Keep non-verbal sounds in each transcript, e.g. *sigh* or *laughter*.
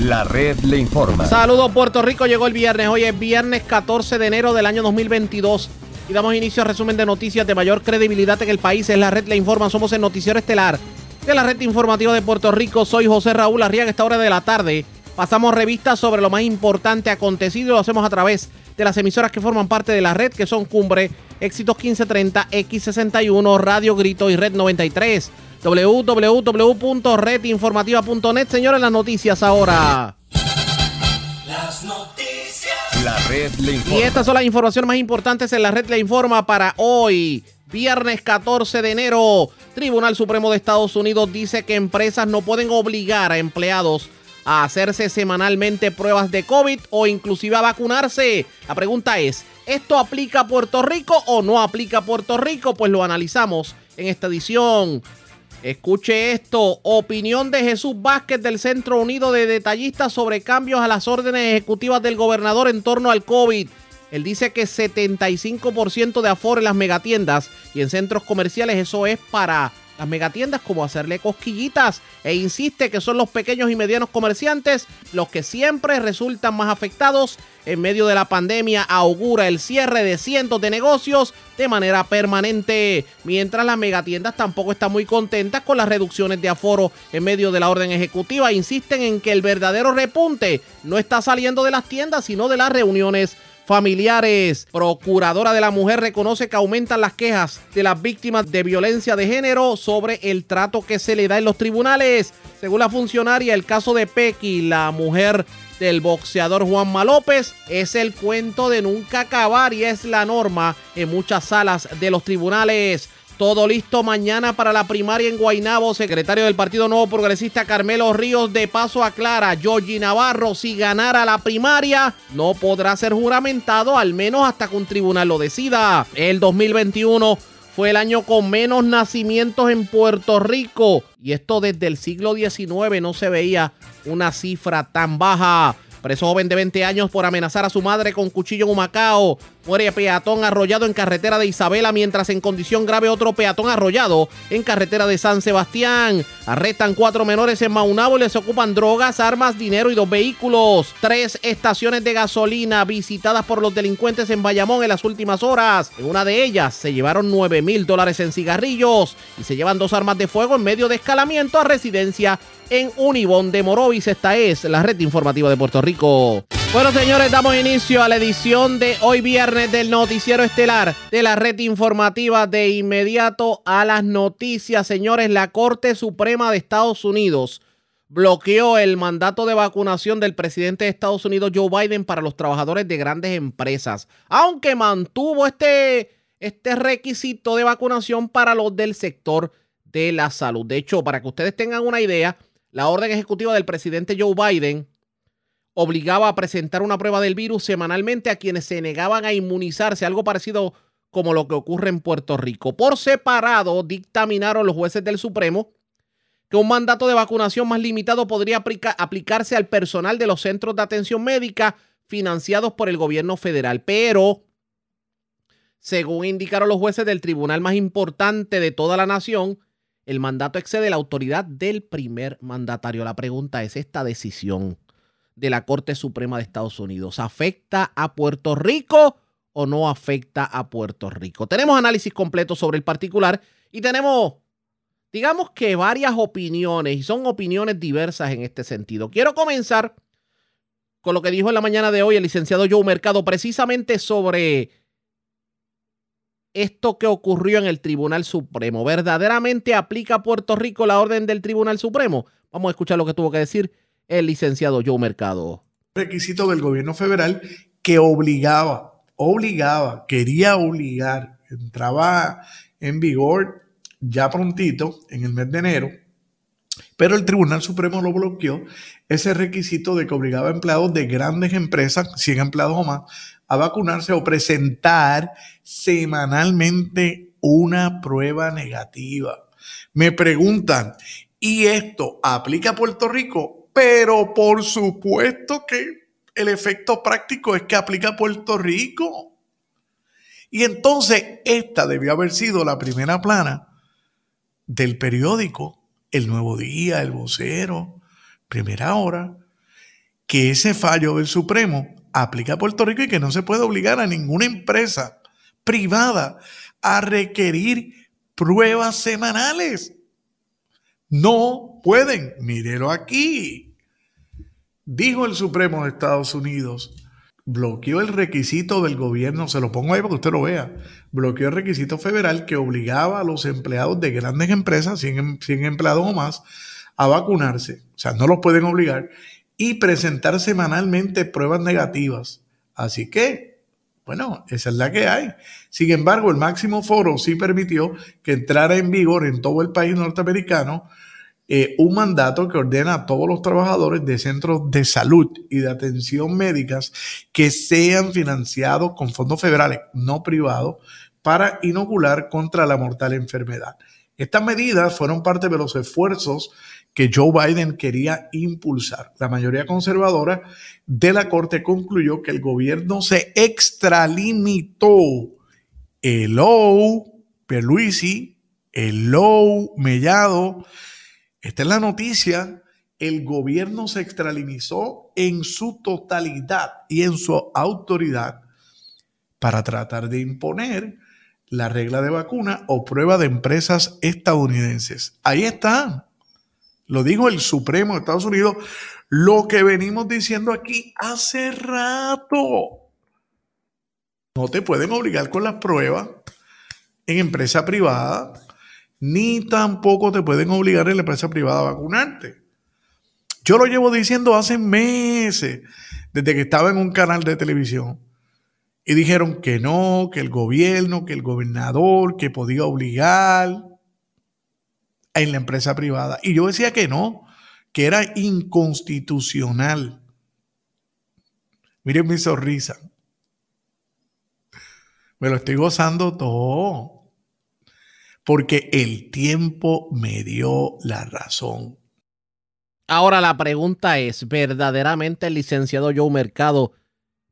La red le informa. Saludos Puerto Rico, llegó el viernes. Hoy es viernes 14 de enero del año 2022. Y damos inicio al resumen de noticias de mayor credibilidad en el país. Es la red le informa. Somos el noticiero estelar de la red informativa de Puerto Rico. Soy José Raúl Arriaga. Esta hora de la tarde pasamos revistas sobre lo más importante acontecido. Lo hacemos a través de las emisoras que forman parte de la red, que son Cumbre, Éxitos 1530, X61, Radio Grito y Red 93 www.redinformativa.net. Señores, las noticias ahora. Las noticias. La red le informa. Y estas son las informaciones más importantes en la red le informa para hoy. Viernes 14 de enero, Tribunal Supremo de Estados Unidos dice que empresas no pueden obligar a empleados a hacerse semanalmente pruebas de COVID o inclusive a vacunarse. La pregunta es, ¿esto aplica a Puerto Rico o no aplica a Puerto Rico? Pues lo analizamos en esta edición. Escuche esto, opinión de Jesús Vázquez del Centro Unido de Detallistas sobre cambios a las órdenes ejecutivas del gobernador en torno al COVID. Él dice que 75% de aforo en las megatiendas y en centros comerciales, eso es para las megatiendas como hacerle cosquillitas e insiste que son los pequeños y medianos comerciantes los que siempre resultan más afectados. En medio de la pandemia augura el cierre de cientos de negocios de manera permanente, mientras las megatiendas tampoco están muy contentas con las reducciones de aforo. En medio de la orden ejecutiva, insisten en que el verdadero repunte no está saliendo de las tiendas, sino de las reuniones familiares. Procuradora de la Mujer reconoce que aumentan las quejas de las víctimas de violencia de género sobre el trato que se le da en los tribunales. Según la funcionaria, el caso de Pequi, la mujer del boxeador Juanma López, es el cuento de nunca acabar y es la norma en muchas salas de los tribunales. Todo listo mañana para la primaria en Guainabo. Secretario del Partido Nuevo Progresista Carmelo Ríos de paso aclara, Georgie Navarro si ganara la primaria no podrá ser juramentado al menos hasta que un tribunal lo decida. El 2021 fue el año con menos nacimientos en Puerto Rico y esto desde el siglo XIX no se veía una cifra tan baja. Preso joven de 20 años por amenazar a su madre con cuchillo en Humacao. Muere peatón arrollado en carretera de Isabela, mientras en condición grave otro peatón arrollado en carretera de San Sebastián. Arrestan cuatro menores en Maunabo y les ocupan drogas, armas, dinero y dos vehículos. Tres estaciones de gasolina visitadas por los delincuentes en Bayamón en las últimas horas. En una de ellas se llevaron 9 mil dólares en cigarrillos y se llevan dos armas de fuego en medio de escalamiento a residencia en Unibón de Morovis. Esta es la red informativa de Puerto Rico. Bueno, señores, damos inicio a la edición de hoy viernes del noticiero estelar de la red informativa de inmediato a las noticias. Señores, la Corte Suprema de Estados Unidos bloqueó el mandato de vacunación del presidente de Estados Unidos, Joe Biden, para los trabajadores de grandes empresas, aunque mantuvo este, este requisito de vacunación para los del sector de la salud. De hecho, para que ustedes tengan una idea, la orden ejecutiva del presidente Joe Biden obligaba a presentar una prueba del virus semanalmente a quienes se negaban a inmunizarse, algo parecido como lo que ocurre en Puerto Rico. Por separado, dictaminaron los jueces del Supremo que un mandato de vacunación más limitado podría aplicarse al personal de los centros de atención médica financiados por el gobierno federal. Pero, según indicaron los jueces del tribunal más importante de toda la nación, el mandato excede la autoridad del primer mandatario. La pregunta es, ¿esta decisión de la Corte Suprema de Estados Unidos afecta a Puerto Rico o no afecta a Puerto Rico? Tenemos análisis completo sobre el particular y tenemos, digamos que varias opiniones y son opiniones diversas en este sentido. Quiero comenzar con lo que dijo en la mañana de hoy el licenciado Joe Mercado precisamente sobre esto que ocurrió en el Tribunal Supremo. ¿Verdaderamente aplica a Puerto Rico la orden del Tribunal Supremo? Vamos a escuchar lo que tuvo que decir el licenciado Joe Mercado. Requisito del gobierno federal que obligaba, obligaba, quería obligar, entraba en vigor ya prontito, en el mes de enero, pero el Tribunal Supremo lo bloqueó, ese requisito de que obligaba a empleados de grandes empresas, 100 empleados o más, a vacunarse o presentar semanalmente una prueba negativa. Me preguntan, ¿y esto aplica a Puerto Rico? Pero por supuesto que el efecto práctico es que aplica a Puerto Rico. Y entonces esta debió haber sido la primera plana del periódico, El Nuevo Día, El Vocero, Primera Hora, que ese fallo del Supremo aplica a Puerto Rico y que no se puede obligar a ninguna empresa privada a requerir pruebas semanales. No pueden. Mírelo aquí. Dijo el Supremo de Estados Unidos, bloqueó el requisito del gobierno, se lo pongo ahí para que usted lo vea, bloqueó el requisito federal que obligaba a los empleados de grandes empresas, 100, 100 empleados o más, a vacunarse. O sea, no los pueden obligar y presentar semanalmente pruebas negativas. Así que, bueno, esa es la que hay. Sin embargo, el máximo foro sí permitió que entrara en vigor en todo el país norteamericano eh, un mandato que ordena a todos los trabajadores de centros de salud y de atención médicas que sean financiados con fondos federales, no privados, para inocular contra la mortal enfermedad. Estas medidas fueron parte de los esfuerzos que Joe Biden quería impulsar. La mayoría conservadora de la Corte concluyó que el gobierno se extralimitó. Hello, Perluisi, hello, Mellado. Esta es la noticia. El gobierno se extralimitó en su totalidad y en su autoridad para tratar de imponer la regla de vacuna o prueba de empresas estadounidenses. Ahí está. Lo dijo el Supremo de Estados Unidos, lo que venimos diciendo aquí hace rato. No te pueden obligar con las pruebas en empresa privada, ni tampoco te pueden obligar en la empresa privada a vacunarte. Yo lo llevo diciendo hace meses, desde que estaba en un canal de televisión. Y dijeron que no, que el gobierno, que el gobernador, que podía obligar en la empresa privada. Y yo decía que no, que era inconstitucional. Miren mi sonrisa. Me lo estoy gozando todo. Porque el tiempo me dio la razón. Ahora la pregunta es, ¿verdaderamente el licenciado Joe Mercado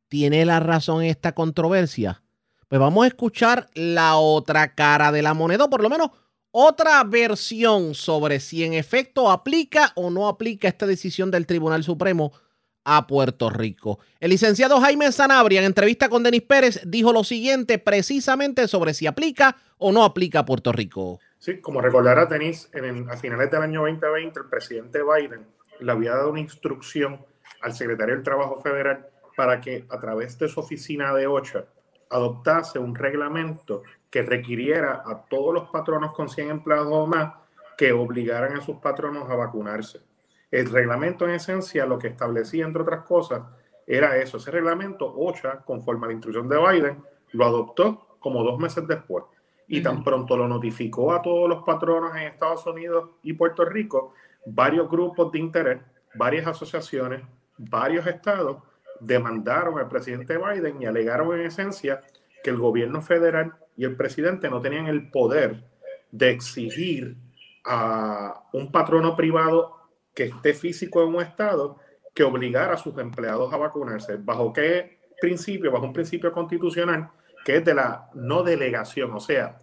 tiene la razón en esta controversia? Pues vamos a escuchar la otra cara de la moneda, por lo menos otra versión sobre si en efecto aplica o no aplica esta decisión del Tribunal Supremo a Puerto Rico. El licenciado Jaime Sanabria, en entrevista con Denis Pérez, dijo lo siguiente precisamente sobre si aplica o no aplica a Puerto Rico. Sí, como recordará Denis, en a finales del año 2020 el presidente Biden le había dado una instrucción al secretario del Trabajo Federal para que a través de su oficina de OCHA adoptase un reglamento que requiriera a todos los patronos con 100 empleados o más que obligaran a sus patronos a vacunarse. El reglamento en esencia lo que establecía, entre otras cosas, era eso. Ese reglamento, OCHA, conforme a la instrucción de Biden, lo adoptó como dos meses después. Y tan pronto lo notificó a todos los patronos en Estados Unidos y Puerto Rico, varios grupos de interés, varias asociaciones, varios estados demandaron al presidente Biden y alegaron en esencia que el gobierno federal y el presidente no tenían el poder de exigir a un patrono privado que esté físico en un estado que obligara a sus empleados a vacunarse. ¿Bajo qué principio? Bajo un principio constitucional que es de la no delegación. O sea,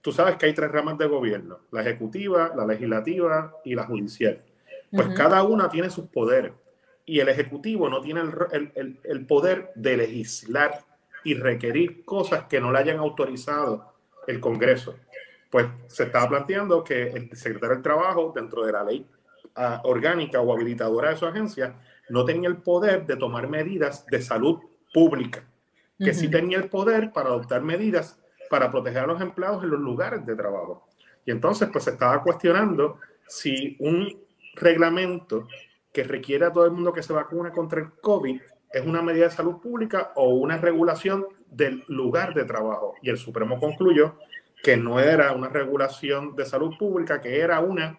tú sabes que hay tres ramas de gobierno, la ejecutiva, la legislativa y la judicial. Pues cada una tiene sus poderes y el ejecutivo no tiene el, el, el poder de legislar y requerir cosas que no le hayan autorizado el Congreso. Pues se estaba planteando que el secretario del Trabajo, dentro de la ley orgánica o habilitadora de su agencia, no tenía el poder de tomar medidas de salud pública, que uh -huh. sí tenía el poder para adoptar medidas para proteger a los empleados en los lugares de trabajo. Y entonces, pues se estaba cuestionando si un reglamento que requiere a todo el mundo que se vacune contra el COVID es una medida de salud pública o una regulación del lugar de trabajo. Y el Supremo concluyó que no era una regulación de salud pública, que era una,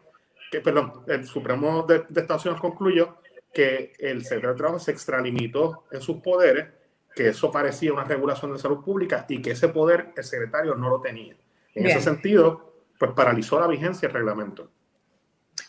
que, perdón, el Supremo de, de Estados Unidos concluyó que el secretario de Trabajo se extralimitó en sus poderes, que eso parecía una regulación de salud pública y que ese poder el secretario no lo tenía. En Bien. ese sentido, pues paralizó la vigencia del reglamento.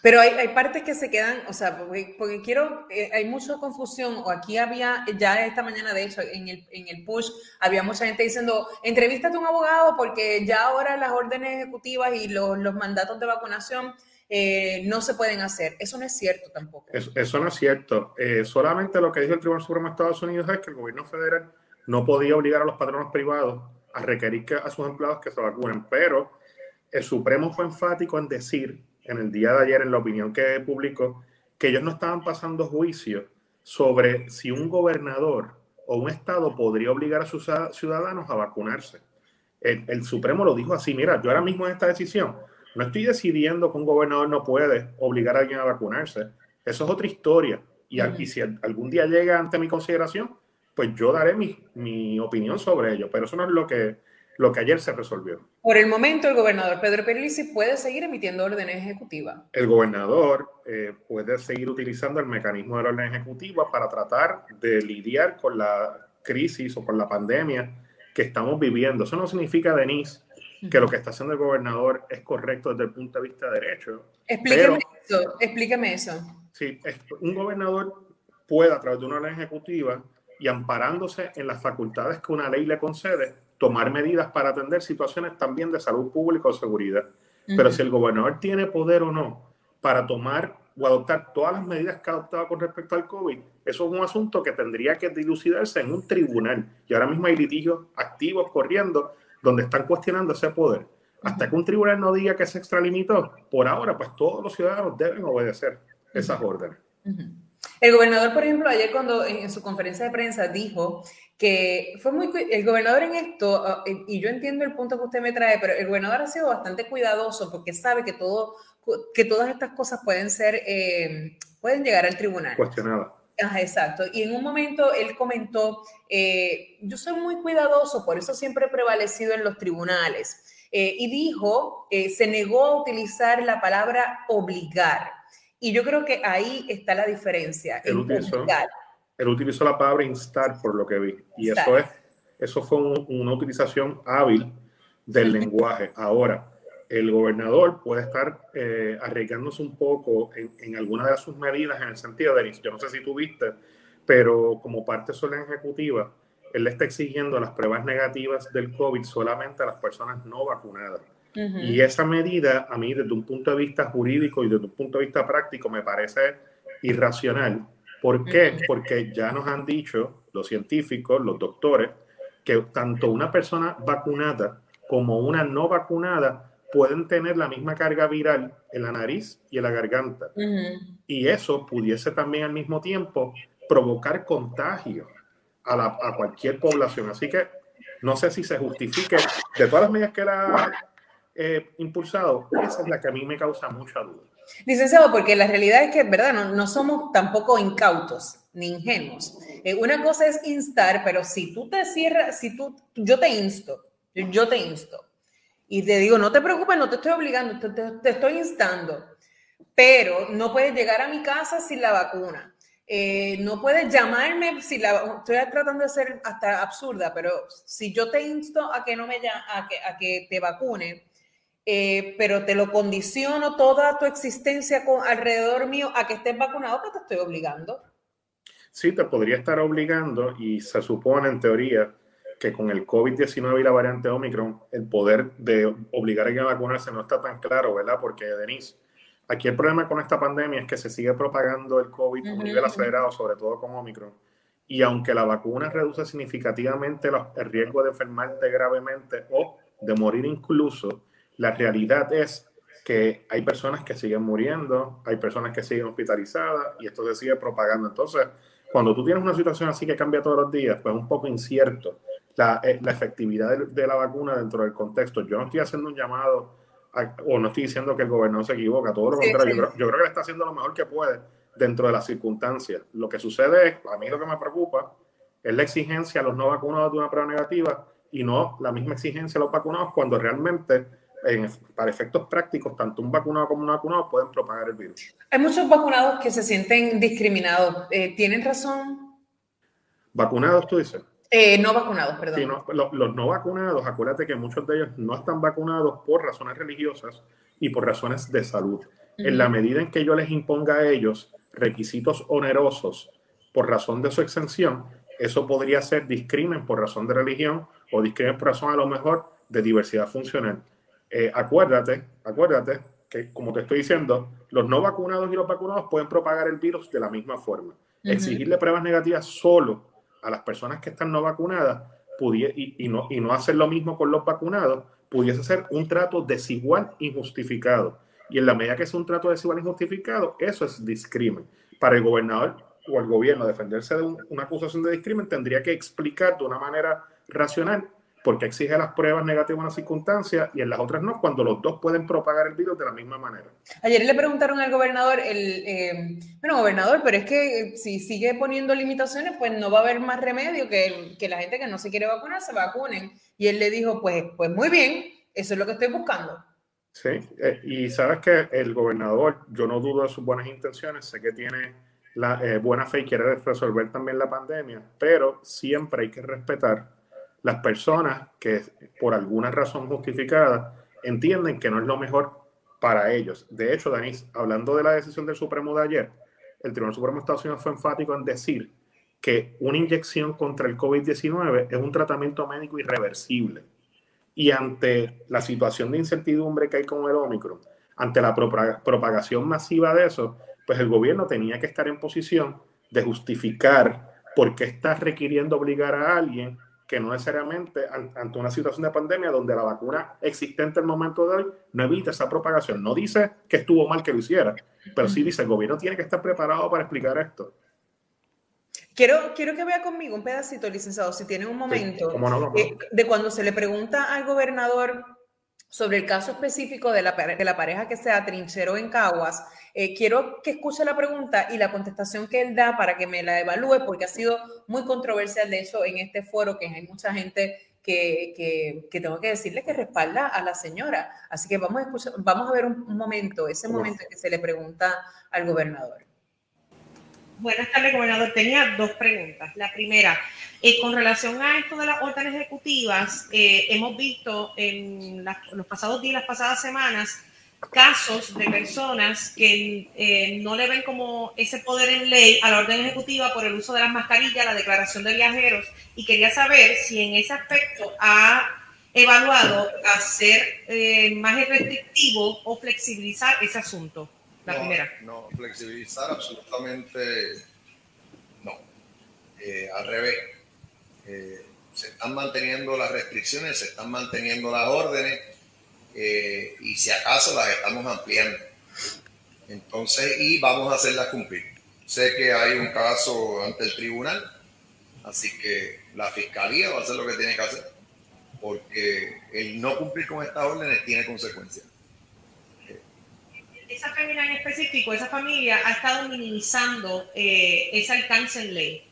Pero hay, hay, partes que se quedan, o sea, porque, porque quiero, eh, hay mucha confusión, o aquí había, ya esta mañana de hecho, en el, en el push, había mucha gente diciendo, entrevístate a un abogado porque ya ahora las órdenes ejecutivas y los, los mandatos de vacunación eh, no se pueden hacer. Eso no es cierto tampoco. Eso, no es cierto. Eh, solamente lo que dijo el Tribunal Supremo de Estados Unidos es que el gobierno federal no podía obligar a los patronos privados a requerir que, a sus empleados que se vacunen, pero el Supremo fue enfático en decir en el día de ayer, en la opinión que publicó, que ellos no estaban pasando juicio sobre si un gobernador o un estado podría obligar a sus ciudadanos a vacunarse. El, el Supremo lo dijo así, mira, yo ahora mismo en esta decisión no estoy decidiendo que un gobernador no puede obligar a alguien a vacunarse. Eso es otra historia. Y, aquí, si algún día llega ante mi consideración, pues yo daré mi, mi, opinión sobre ello. Pero eso no es lo que, lo que ayer se resolvió. Por el momento, el gobernador Pedro Pierluisi puede seguir emitiendo órdenes ejecutivas. El gobernador eh, puede seguir utilizando el mecanismo de la orden ejecutiva para tratar de lidiar con la crisis o con la pandemia que estamos viviendo. Eso no significa, Denise, que lo que está haciendo el gobernador es correcto desde el punto de vista de derecho. Explíqueme pero, eso, explíqueme eso. Sí, un gobernador puede a través de una orden ejecutiva y amparándose en las facultades que una ley le concede, tomar medidas para atender situaciones también de salud pública o seguridad. Uh -huh. Pero si el gobernador tiene poder o no para tomar o adoptar todas las medidas que ha adoptado con respecto al COVID, eso es un asunto que tendría que dilucidarse en un tribunal. Y ahora mismo hay litigios activos corriendo donde están cuestionando ese poder. Hasta que un tribunal no diga que se extralimitó, por ahora, pues todos los ciudadanos deben obedecer esas órdenes. El gobernador, por ejemplo, ayer cuando en su conferencia de prensa dijo que fue muy el gobernador en esto uh, y yo entiendo el punto que usted me trae, pero el gobernador ha sido bastante cuidadoso porque sabe que todo que todas estas cosas pueden ser eh, pueden llegar al tribunal. Cuestionadas. Ajá, exacto. Y en un momento él comentó, eh, yo soy muy cuidadoso, por eso siempre he prevalecido en los tribunales. Eh, y dijo, eh, se negó a utilizar la palabra obligar. Y yo creo que ahí está la diferencia. Él utilizó, él utilizó la palabra instar, por lo que vi. Y instar. eso, es, eso fue un, una utilización hábil del lenguaje. Ahora, el gobernador puede estar eh, arriesgándose un poco en, en algunas de sus medidas en el sentido de, yo no sé si tú viste, pero como parte de ley ejecutiva, él le está exigiendo las pruebas negativas del COVID solamente a las personas no vacunadas. Uh -huh. Y esa medida, a mí, desde un punto de vista jurídico y desde un punto de vista práctico, me parece irracional. ¿Por qué? Uh -huh. Porque ya nos han dicho los científicos, los doctores, que tanto una persona vacunada como una no vacunada pueden tener la misma carga viral en la nariz y en la garganta. Uh -huh. Y eso pudiese también al mismo tiempo provocar contagio a, la, a, cualquier población. Así que no sé si se justifique de todas las medidas que era eh, impulsado, esa es la que a mí me causa mucha duda. Licenciado, porque la realidad es que, ¿verdad? No, no somos tampoco incautos ni ingenuos. Eh, una cosa es instar, pero si tú te cierras, si tú, yo te insto, yo te insto, y te digo, no te preocupes, no te estoy obligando, te, te, estoy instando, pero no puedes llegar a mi casa sin la vacuna. Eh, no puedes llamarme si la estoy tratando de ser hasta absurda, pero si yo te insto a que no me a que, a que te vacune, eh, pero te lo condiciono toda tu existencia alrededor mío a que estés vacunado, que te estoy obligando. Sí, te podría estar obligando y se supone en teoría que con el COVID-19 y la variante Omicron, el poder de obligar a a vacunarse no está tan claro, ¿verdad? Porque, Denise, aquí el problema con esta pandemia es que se sigue propagando el COVID a un nivel acelerado, sobre todo con Omicron. Y aunque la vacuna reduce significativamente los, el riesgo de enfermarte gravemente o de morir incluso, la realidad es que hay personas que siguen muriendo, hay personas que siguen hospitalizadas y esto se sigue propagando. Entonces, cuando tú tienes una situación así que cambia todos los días, pues es un poco incierto la, eh, la efectividad de, de, la vacuna dentro del contexto. Yo no estoy haciendo un llamado, a, o no estoy diciendo que el gobernador se equivoca, todo lo sí, contrario, sí. yo, creo, yo, creo, que le está haciendo lo mejor que puede dentro de las circunstancias. Lo que sucede es, a mí lo que me preocupa es la exigencia a los no vacunados de una prueba negativa y no la misma exigencia a los vacunados cuando realmente en, para efectos prácticos, tanto un vacunado como un no vacunado pueden propagar el virus. Hay muchos vacunados que se sienten discriminados. Eh, ¿Tienen razón? ¿Vacunados, tú dices? Eh, no vacunados, perdón. Sí, no, los, los, no vacunados, acuérdate que muchos de ellos no están vacunados por razones religiosas y por razones de salud. Uh -huh. En la medida en que yo les imponga a ellos requisitos onerosos por razón de su exención, eso podría ser discrimen por razón de religión o discrimen por razón a lo mejor de diversidad funcional. Eh, acuérdate, acuérdate que, como te estoy diciendo, los no vacunados y los vacunados pueden propagar el virus de la misma forma. Exigirle pruebas negativas solo a las personas que están no vacunadas y, y, no, y no hacer lo mismo con los vacunados pudiese ser un trato desigual injustificado. Y en la medida que es un trato desigual injustificado, eso es discrimen. Para el gobernador o el gobierno defenderse de una acusación de discrimen, tendría que explicar de una manera racional porque exige las pruebas negativas en una circunstancia y en las otras no, cuando los dos pueden propagar el virus de la misma manera. Ayer le preguntaron al gobernador, el, eh, bueno, gobernador, pero es que si sigue poniendo limitaciones, pues no va a haber más remedio que, que la gente que no se quiere vacunar se vacunen. Y él le dijo, pues, pues muy bien, eso es lo que estoy buscando. Sí, eh, y sabes que el gobernador, yo no dudo de sus buenas intenciones, sé que tiene la eh, buena fe y quiere resolver también la pandemia, pero siempre hay que respetar las personas que por alguna razón justificada entienden que no es lo mejor para ellos. De hecho, Danis, hablando de la decisión del Supremo de ayer, el Tribunal Supremo de Estados Unidos fue enfático en decir que una inyección contra el COVID-19 es un tratamiento médico irreversible. Y ante la situación de incertidumbre que hay con el Omicron, ante la propagación masiva de eso, pues el gobierno tenía que estar en posición de justificar por qué está requiriendo obligar a alguien que no necesariamente ante una situación de pandemia donde la vacuna existente en el momento de hoy no evita esa propagación. No dice que estuvo mal que lo hiciera, pero sí dice el gobierno tiene que estar preparado para explicar esto. Quiero, quiero que vea conmigo un pedacito, licenciado, si tiene un momento, eh, de cuando se le pregunta al gobernador sobre el caso específico de la, de la pareja que se atrincheró en Caguas. Eh, quiero que escuche la pregunta y la contestación que él da para que me la evalúe, porque ha sido muy controversial, de hecho, en este foro, que hay mucha gente que, que, que, tengo que decirle que respalda a la señora. Así que vamos a, escuchar, vamos a ver un, momento, ese momento en que se le pregunta al gobernador. Buenas tardes, gobernador. Tenía dos preguntas. La primera, eh, con relación a esto de las órdenes ejecutivas, eh, hemos visto en los pasados días, las pasadas semanas, casos de personas que eh, no le ven como ese poder en ley a la orden ejecutiva por el uso de las mascarillas, la declaración de viajeros, y quería saber si en ese aspecto ha evaluado hacer más restrictivo o flexibilizar ese asunto. La primera. No, flexibilizar absolutamente no. al revés eh, se están manteniendo las restricciones, se están manteniendo las órdenes eh, y si acaso las estamos ampliando. Entonces, y vamos a hacerlas cumplir. Sé que hay un caso ante el tribunal, así que la fiscalía va a hacer lo que tiene que hacer, porque el no cumplir con estas órdenes tiene consecuencias. Esa familia en específico, esa familia ha estado minimizando eh, ese alcance en ley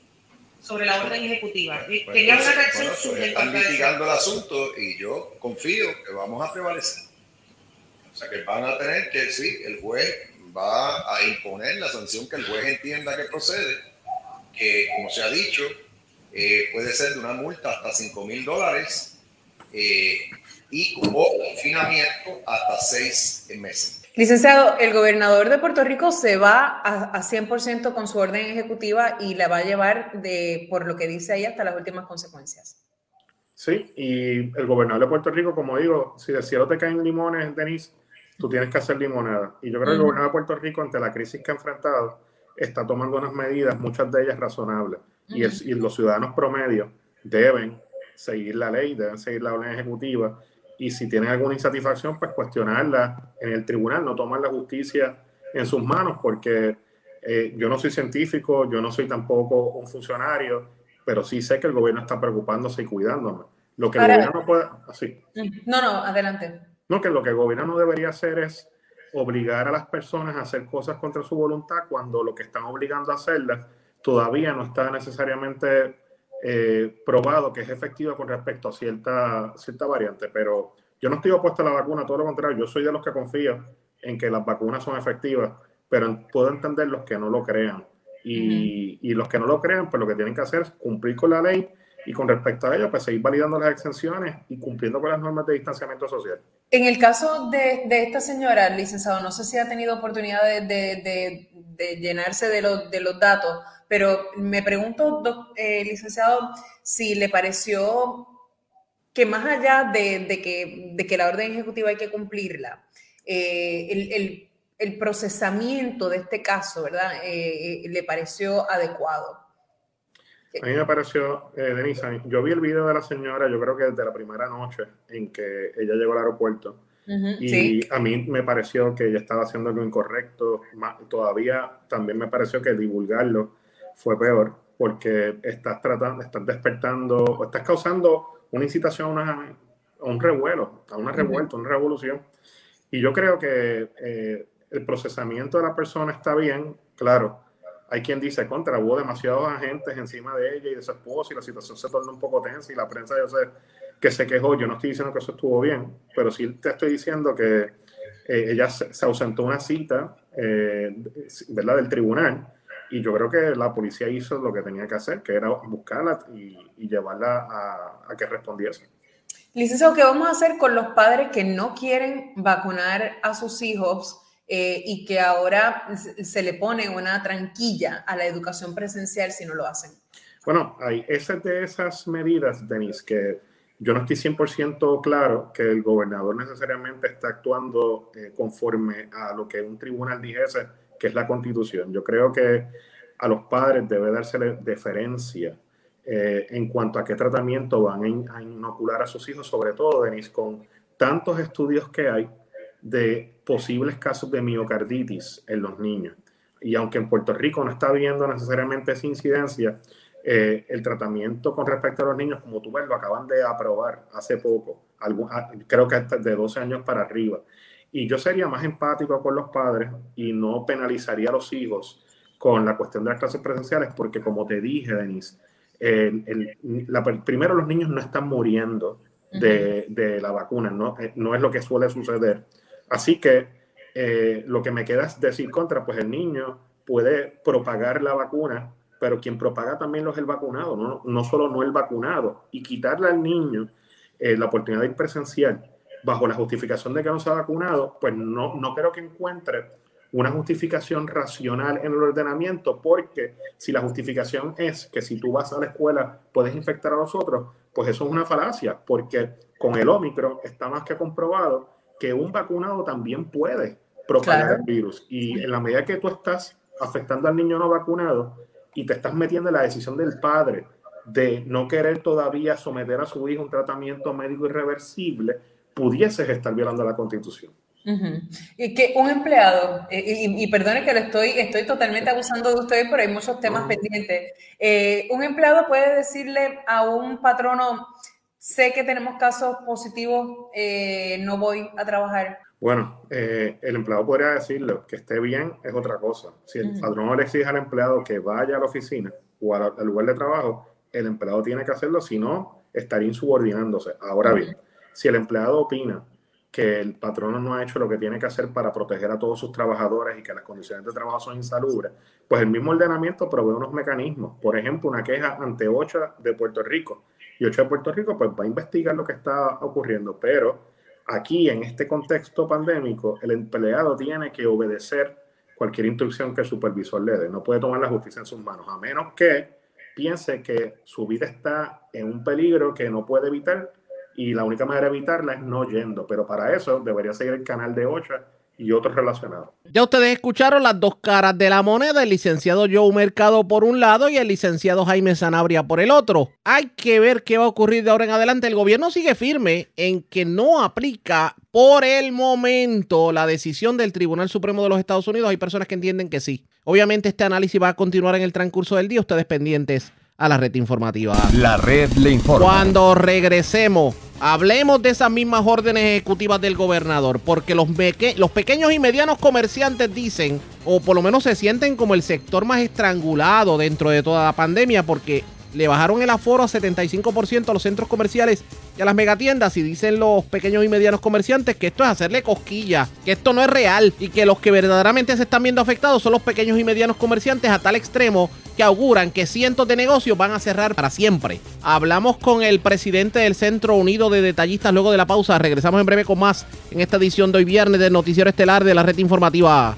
sobre la orden ejecutiva. Quería una reacción bueno, Están litigando el asunto y yo confío que vamos a prevalecer. O sea, que van a tener que, sí, el juez va a imponer la sanción que el juez entienda que procede, que como se ha dicho, eh, puede ser de una multa hasta 5 mil dólares eh, y como confinamiento hasta 6 meses. Licenciado, el gobernador de Puerto Rico se va a, 100% con su orden ejecutiva y la va a llevar, de, por lo que dice ahí, hasta las últimas consecuencias. Sí, y el gobernador de Puerto Rico, como digo, si del cielo te caen limones, Denise, tú tienes que hacer limonada. Y yo creo que el gobernador de Puerto Rico, ante la crisis que ha enfrentado, está tomando unas medidas, muchas de ellas razonables. y, y los ciudadanos promedios deben seguir la ley, deben seguir la orden ejecutiva y si tienen alguna insatisfacción, pues cuestionarla en el tribunal, no tomar la justicia en sus manos, porque eh, yo no soy científico, yo no soy tampoco un funcionario, pero sí sé que el gobierno está preocupándose y cuidándome. Lo que el gobierno no puede... Así. No, no, adelante. No, que lo que el gobierno no debería hacer es obligar a las personas a hacer cosas contra su voluntad cuando lo que están obligando a hacerlas todavía no está necesariamente eh, probado que es efectiva con respecto a cierta, cierta variante, pero yo no estoy opuesto a la vacuna, todo lo contrario, yo soy de los que confío en que las vacunas son efectivas, pero puedo entender los que no lo crean. Y, y, los que no lo crean, pues lo que tienen que hacer es cumplir con la ley y con respecto a ello, pues seguir validando las exenciones y cumpliendo con las normas de distanciamiento social. En el caso de, de esta señora, licenciado, no sé si ha tenido oportunidad de, de, de llenarse de, de los datos, pero me pregunto, eh, licenciado, si le pareció que más allá de, que, de que la orden ejecutiva hay que cumplirla, eh, el, el- el procesamiento de este caso, ¿verdad? Eh, eh, le pareció adecuado. A mí me pareció, eh, Denise, a mí- yo vi el video de la señora, yo creo que desde la primera noche en que ella llegó al aeropuerto, y sí. a mí me pareció que ella estaba haciendo algo incorrecto. Ma- Todavía también me pareció que divulgarlo fue peor, porque estás tratando, estás despertando, o estás causando una incitación a, una- a un revuelo, a una revuelta, una revolución. Y yo creo que eh, el procesamiento de la persona está bien, claro. Hay quien dice contra, hubo demasiados agentes encima de ella y de su esposo y la situación se tornó un poco tensa y la prensa yo sé que se quejó. Yo no estoy diciendo que eso estuvo bien, pero sí te estoy diciendo que eh, ella se, se ausentó una cita, eh, ¿verdad?, del tribunal y yo creo que la policía hizo lo que tenía que hacer, que era buscarla y, y llevarla a, a que respondiese. Licenciado, ¿qué vamos a hacer con los padres que no quieren vacunar a sus hijos eh, y que ahora se le pone una tranquilla a la educación presencial si no lo hacen? Bueno, hay esas de esas medidas, Denise, que yo no estoy 100% claro que el gobernador necesariamente está actuando eh, conforme a lo que un tribunal dijese que es la constitución. Yo creo que a los padres debe dársele deferencia eh, en cuanto a qué tratamiento van a, in- a inocular a sus hijos, sobre todo, Denise, con tantos estudios que hay de posibles casos de miocarditis en los niños. Y aunque en Puerto Rico no está viendo necesariamente esa incidencia, eh, el tratamiento con respecto a los niños, como tú ves, lo acaban de aprobar hace poco, ah, creo que de 12 años para arriba. Y yo sería más empático con los padres y no penalizaría a los hijos con la cuestión de las clases presenciales, porque como te dije, Denise, el- el- la- primero los niños no están muriendo de, de la vacuna, ¿no? Eh, no es lo que suele suceder. Así que eh, lo que me queda es decir contra, pues el niño puede propagar la vacuna, pero quien propaga también lo es el vacunado, no, no solo no el vacunado. Y quitarle al niño eh, la oportunidad de ir presencial bajo la justificación de que no se ha vacunado, pues no, no creo que encuentre una justificación racional en el ordenamiento, porque si la justificación es que si tú vas a la escuela puedes infectar a los otros, pues eso es una falacia, porque con el Omicron está más que comprobado que un vacunado también puede propagar Claro. el virus. Y en la medida que tú estás afectando al niño no vacunado y te estás metiendo en la decisión del padre de no querer todavía someter a su hijo a un tratamiento médico irreversible, pudieses estar violando la constitución. Ujú. Y que un empleado, eh, y, y perdone que lo estoy, estoy totalmente abusando de ustedes, pero hay muchos temas No. pendientes. Eh, un empleado puede decirle a un patrono, sé que tenemos casos positivos, eh, no voy a trabajar. Bueno, eh, el empleado podría decirlo, que esté bien es otra cosa. Si el Ujú. patrón le exige al empleado que vaya a la oficina o al, al lugar de trabajo, el empleado tiene que hacerlo, si no, estaría insubordinándose. Ahora bien, si el empleado opina que el patrono no ha hecho lo que tiene que hacer para proteger a todos sus trabajadores y que las condiciones de trabajo son insalubres, pues el mismo ordenamiento provee unos mecanismos. Por ejemplo, una queja ante OCHA de Puerto Rico. Y OCHA de Puerto Rico pues va a investigar lo que está ocurriendo, pero aquí en este contexto pandémico, el empleado tiene que obedecer cualquier instrucción que el supervisor le dé. No puede tomar la justicia en sus manos, a menos que piense que su vida está en un peligro que no puede evitar y la única manera de evitarla es no yendo. Pero para eso debería seguir el canal de OCHA y otros relacionados. Ya ustedes escucharon las dos caras de la moneda, el licenciado Joe Mercado por un lado y el licenciado Jaime Sanabria por el otro. Hay que ver qué va a ocurrir de ahora en adelante. El gobierno sigue firme en que no aplica por el momento la decisión del Tribunal Supremo de los Estados Unidos. Hay personas que entienden que sí. Obviamente este análisis va a continuar en el transcurso del día. Ustedes pendientes a la red informativa. La red le informa. Cuando regresemos, hablemos de esas mismas órdenes ejecutivas del gobernador, porque los, los pequeños y medianos comerciantes dicen, o por lo menos se sienten como el sector más estrangulado dentro de toda la pandemia, porque le bajaron el aforo a 75% a los centros comerciales y a las megatiendas y dicen los pequeños y medianos comerciantes que esto es hacerle cosquillas, que esto no es real y que los que verdaderamente se están viendo afectados son los pequeños y medianos comerciantes a tal extremo que auguran que cientos de negocios van a cerrar para siempre. Hablamos con el presidente del Centro Unido de Detallistas luego de la pausa. Regresamos en breve con más en esta edición de hoy viernes del Noticiero Estelar de la Red Informativa.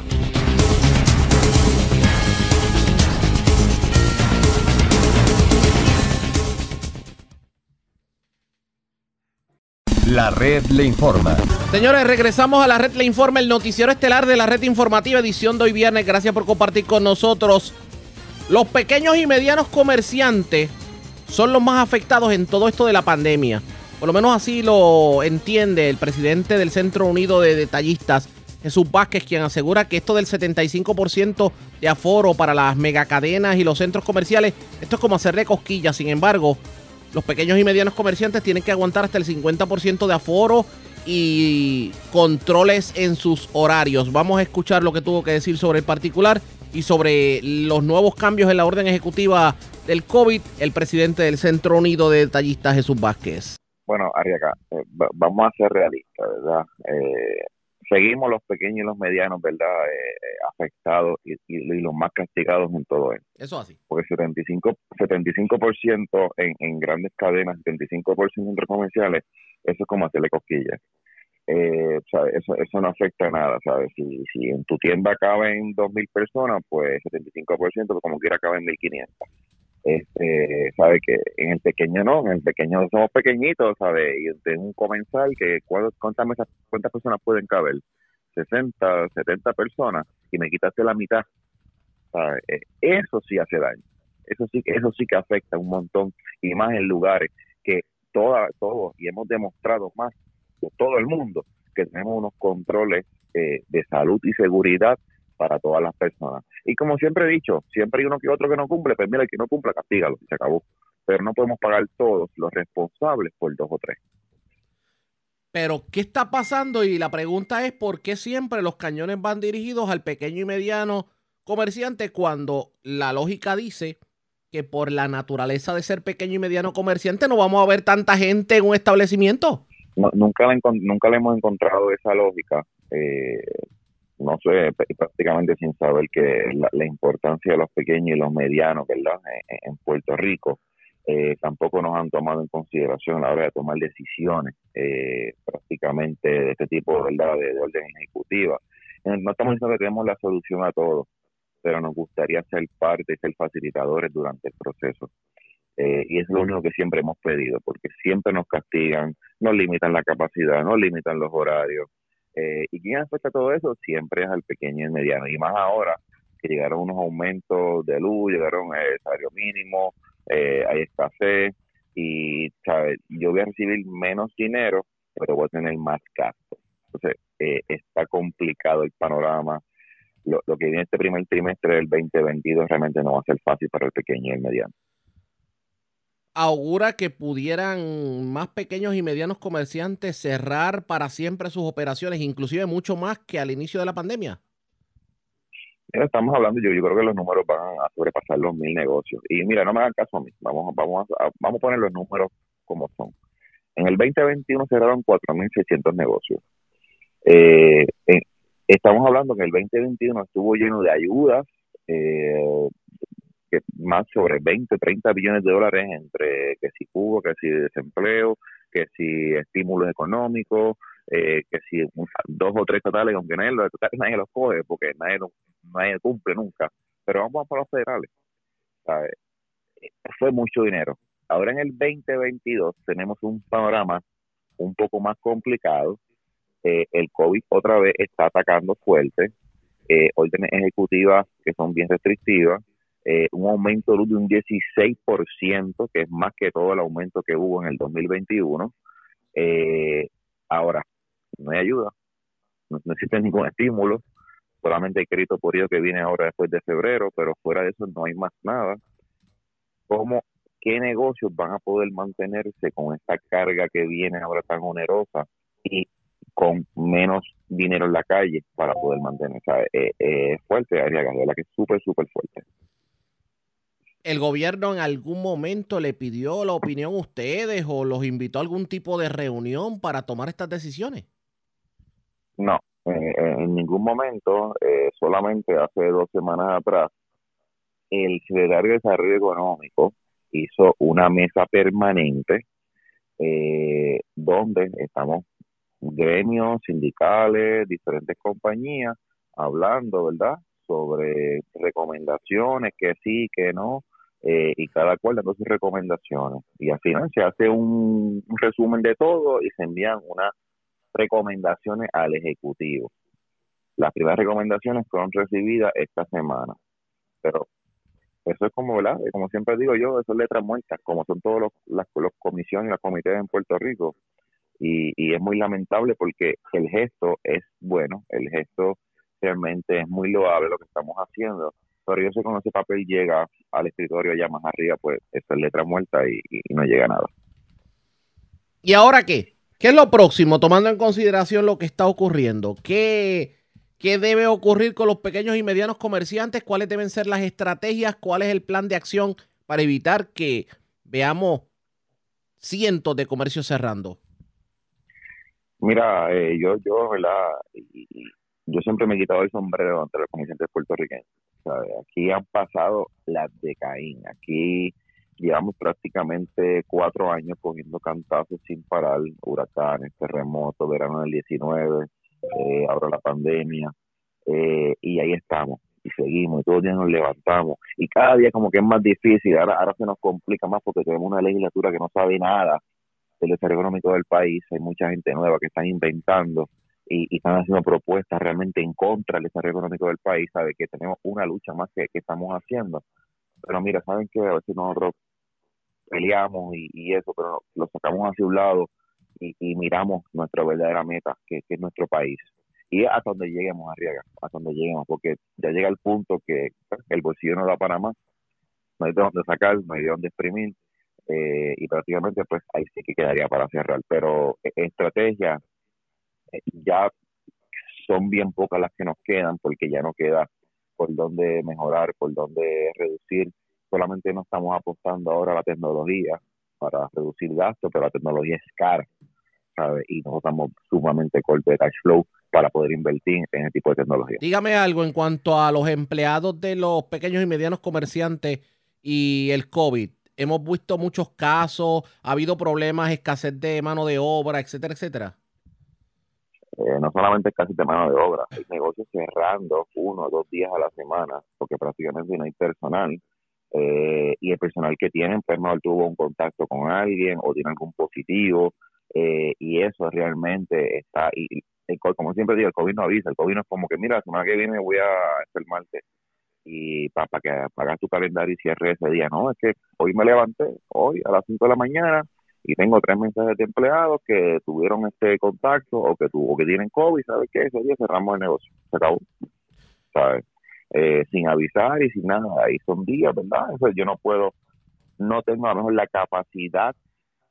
La red le informa. Señores, regresamos a la red Le Informa, el noticiero estelar de la red informativa, edición de hoy viernes. Gracias por compartir con nosotros. Los pequeños y medianos comerciantes son los más afectados en todo esto de la pandemia. Por lo menos así lo entiende el presidente del Centro Unido de Detallistas, Jesús Vázquez, quien asegura que esto del 75% de aforo para las megacadenas y los centros comerciales, esto es como hacerle cosquillas. Sin embargo, los pequeños y medianos comerciantes tienen que aguantar hasta el 50% de aforo y controles en sus horarios. Vamos a escuchar lo que tuvo que decir sobre el particular y sobre los nuevos cambios en la orden ejecutiva del COVID, el presidente del Centro Unido de Detallistas, Jesús Vázquez. Bueno, Ariaga, eh, va- vamos a ser realistas, ¿verdad? Eh, seguimos los pequeños y los medianos, ¿verdad? Eh, eh, afectados y, y- y los más castigados en todo esto. Eso así. Porque 75%, 75% en, en grandes cadenas, 75% en centros comerciales, eso es como hacerle cosquillas. Eh, ¿sabes? Eso, eso no afecta a nada, ¿sabes? Si, si en tu tienda caben 2.000 personas, pues 75% pues como quiera caben 1.500. Este, sabe que en el pequeño no, en el pequeño somos pequeñitos, ¿sabes? Y de un comensal que ¿cuántas, cuántas personas pueden caber? 60, 70 personas y me quitaste la mitad. ¿sabes? Eh, Eso sí hace daño. Eso sí, eso sí que afecta un montón y más en lugares que toda, todos y hemos demostrado más de todo el mundo que tenemos unos controles eh, de salud y seguridad para todas las personas. Y como siempre he dicho, siempre hay uno que otro que no cumple, pues mira, el que no cumpla, castígalo y se acabó. Pero no podemos pagar todos los responsables por dos o tres. Pero, ¿qué está pasando? Y la pregunta es, ¿por qué siempre los cañones van dirigidos al pequeño y mediano comerciante cuando la lógica dice que por la naturaleza de ser pequeño y mediano comerciante no vamos a ver tanta gente en un establecimiento? No- nunca, le nunca le hemos encontrado esa lógica. eh, no sé, prácticamente sin saber que la, importancia de los pequeños y los medianos, ¿verdad? En, en Puerto Rico, eh, tampoco nos han tomado en consideración a la hora de tomar decisiones eh, prácticamente de este tipo, ¿verdad? De, de orden ejecutiva. Eh, No estamos diciendo que tenemos la solución a todo, pero nos gustaría ser parte, ser facilitadores durante el proceso. Eh, y es lo único que siempre hemos pedido, porque siempre nos castigan, nos limitan la capacidad, nos limitan los horarios. Eh, ¿Y quién afecta todo eso? Siempre es al pequeño y mediano. Y más ahora que llegaron unos aumentos de luz, llegaron el salario mínimo, eh, hay escasez y ¿sabes? yo voy a recibir menos dinero, pero voy a tener más gastos. Entonces, eh, está complicado el panorama. Lo, lo que viene este primer trimestre del 2022 realmente no va a ser fácil para el pequeño y el mediano. Augura que pudieran más pequeños y medianos comerciantes cerrar para siempre sus operaciones, inclusive mucho más que al inicio de la pandemia. Estamos hablando, yo, yo creo que los números van a sobrepasar los mil negocios. Y mira, no me hagan caso a mí, vamos, vamos, a, vamos a poner los números como son. En el 2021 cerraron 4.600 negocios. Eh, eh, estamos hablando que el 2021 estuvo lleno de ayudas, eh, que más sobre 20, 30 billones de dólares entre que si hubo, que si desempleo, que si estímulos económicos, eh, que si dos o tres totales, aunque nadie, los totales nadie los coge porque nadie, nadie cumple nunca. Pero vamos a por los federales. Fue mucho dinero. Ahora en el 2022 tenemos un panorama un poco más complicado. Eh, el COVID otra vez está atacando fuerte. Eh, órdenes ejecutivas que son bien restrictivas. Eh, un aumento de un 16%, que es más que todo el aumento que hubo en el 2021. Eh, ahora, no hay ayuda, no, existe ningún estímulo, solamente hay crédito por ello que viene ahora después de febrero, pero fuera de eso no hay más nada. ¿Cómo, ¿Qué negocios van a poder mantenerse con esta carga que viene ahora tan onerosa y con menos dinero en la calle para poder mantenerse? O sea, eh, eh, fuerte, de verdad que es súper, súper fuerte. ¿El gobierno en algún momento le pidió la opinión a ustedes o los invitó a algún tipo de reunión para tomar estas decisiones? No, en ningún momento, eh, solamente hace dos semanas atrás, el secretario de Desarrollo Económico hizo una mesa permanente eh, donde estamos gremios, sindicales, diferentes compañías, hablando, ¿verdad?, sobre recomendaciones, que sí, que no, eh, y cada cual dando sus recomendaciones. Y al final se hace un, resumen de todo y se envían unas recomendaciones al Ejecutivo. Las primeras recomendaciones fueron recibidas esta semana, pero eso es como, ¿verdad? Como siempre digo yo, eso es letras muertas, como son todas los, las los comisiones y los comités en Puerto Rico. Y, y es muy lamentable porque el gesto es bueno, el gesto realmente es muy loable lo que estamos haciendo, pero yo sé que cuando ese papel llega al escritorio allá más arriba, pues eso es letra muerta y, y no llega nada. ¿Y ahora qué? ¿Qué es lo próximo, tomando en consideración lo que está ocurriendo? ¿Qué, ¿Qué debe ocurrir con los pequeños y medianos comerciantes? ¿Cuáles deben ser las estrategias? ¿Cuál es el plan de acción para evitar que veamos cientos de comercios cerrando? Mira, eh, yo, yo, ¿verdad? Yo siempre me he quitado el sombrero ante los comerciantes puertorriqueños. ¿Sabes? Aquí han pasado las de Caín. Aquí llevamos prácticamente cuatro años cogiendo cantazos sin parar, huracanes, terremotos, verano del 19, eh, ahora la pandemia, eh, y ahí estamos, y seguimos, y todos los días nos levantamos, y cada día como que es más difícil, ahora, ahora se nos complica más porque tenemos una legislatura que no sabe nada del desarrollo económico del país, hay mucha gente nueva que están inventando y, y están haciendo propuestas realmente en contra del desarrollo económico del país, sabe que tenemos una lucha más que, estamos haciendo, pero mira, saben que a veces nosotros peleamos y, y eso, pero lo sacamos hacia un lado y, y miramos nuestra verdadera meta, que, es nuestro país. Y hasta donde lleguemos arriba, hasta donde lleguemos, porque ya llega el punto que pues, el bolsillo no da para más, no hay de dónde sacar, no hay de dónde exprimir, eh, y prácticamente pues ahí sí que quedaría para cerrar. Pero eh, estrategia, ya son bien pocas las que nos quedan, porque ya no queda por dónde mejorar, por dónde reducir. Solamente no estamos apostando ahora a la tecnología para reducir gastos, pero la tecnología es cara, ¿sabes? Y nosotros estamos sumamente cortos de cash flow para poder invertir en ese tipo de tecnología. Dígame algo en cuanto a los empleados de los pequeños y medianos comerciantes y el COVID. Hemos visto muchos casos, ha habido problemas, escasez de mano de obra, etcétera, etcétera. Eh, no solamente casi de mano de obra, hay negocios cerrando uno o dos días a la semana, porque prácticamente no hay personal. eh, y el personal que tienen, pues tuvo un contacto con alguien o tiene algún positivo, eh, y eso realmente está, y, el co- como siempre digo, el COVID no avisa, el COVID no es como que, mira, la semana que viene voy a enfermarte, y para que pagas tu calendario y cierre ese día, no, es que hoy me levanté, hoy a las 5 de la mañana, y tengo tres mensajes de empleados que tuvieron este contacto o que tuvo que tienen COVID, ¿sabes qué? Ese día cerramos el negocio, se acabó, ¿sabes? Eh, sin avisar y sin nada, ahí son días, ¿verdad? Eso yo no puedo, no tengo a lo mejor la capacidad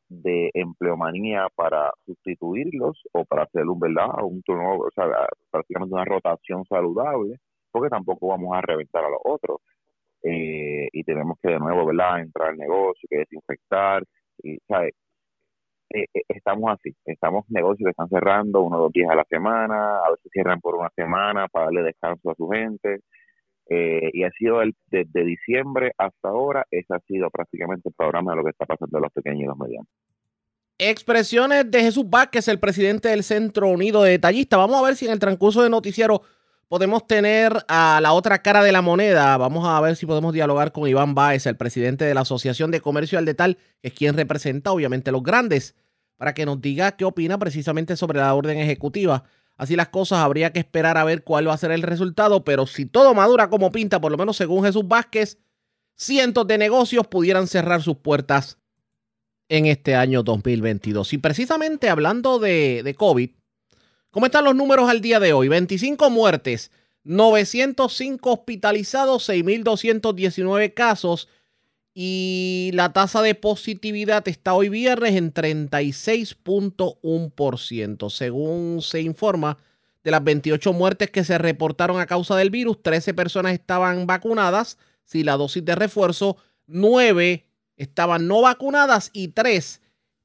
de empleomanía para sustituirlos o para hacer un, ¿verdad? Un turno, o sea, prácticamente una rotación saludable, porque tampoco vamos a reventar a los otros. Eh, y tenemos que de nuevo, ¿verdad? Entrar al negocio, que desinfectar, y, ¿sabes? Eh, eh, estamos así, estamos negocios que están cerrando uno o dos días a la semana, a veces cierran por una semana para darle descanso a su gente, eh, y ha sido el, desde diciembre hasta ahora, ese ha sido prácticamente el programa de lo que está pasando en los pequeños y los medianos. Expresiones de Jesús Vázquez, el presidente del Centro Unido de Detallistas. Vamos a ver si en el transcurso del noticiero podemos tener a la otra cara de la moneda. Vamos a ver si podemos dialogar con Iván Báez, el presidente de la Asociación de Comercio al Detal, que es quien representa obviamente a los grandes, para que nos diga qué opina precisamente sobre la orden ejecutiva. Así las cosas, habría que esperar a ver cuál va a ser el resultado, pero si todo madura como pinta, por lo menos según Jesús Vázquez, cientos de negocios pudieran cerrar sus puertas en este año 2022. Y precisamente hablando de COVID, ¿cómo están los números al día de hoy? 25 muertes, 905 hospitalizados, 6.219 casos y la tasa de positividad está hoy viernes en 36.1%. Según se informa, de las 28 muertes que se reportaron a causa del virus, 13 personas estaban vacunadas, si la dosis de refuerzo, 9 estaban no vacunadas y 3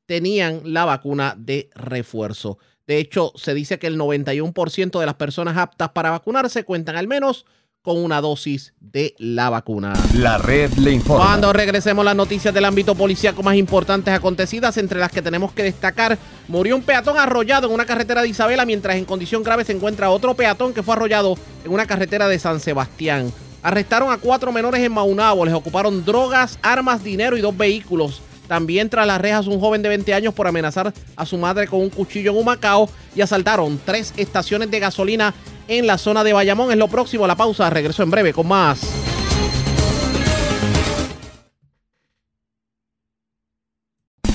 tenían la vacuna de refuerzo. De hecho, se dice que el 91% de las personas aptas para vacunarse cuentan al menos con una dosis de la vacuna. La red le informa. Cuando regresemos las noticias del ámbito policíaco más importantes acontecidas, entre las que tenemos que destacar, murió un peatón arrollado en una carretera de Isabela, mientras en condición grave se encuentra otro peatón que fue arrollado en una carretera de San Sebastián. Arrestaron a cuatro menores en Maunabo. Les ocuparon drogas, armas, dinero y dos vehículos. También tras las rejas un joven de 20 años por amenazar a su madre con un cuchillo en Humacao y asaltaron tres estaciones de gasolina en la zona de Bayamón. Es lo próximo a la pausa. Regreso en breve con más.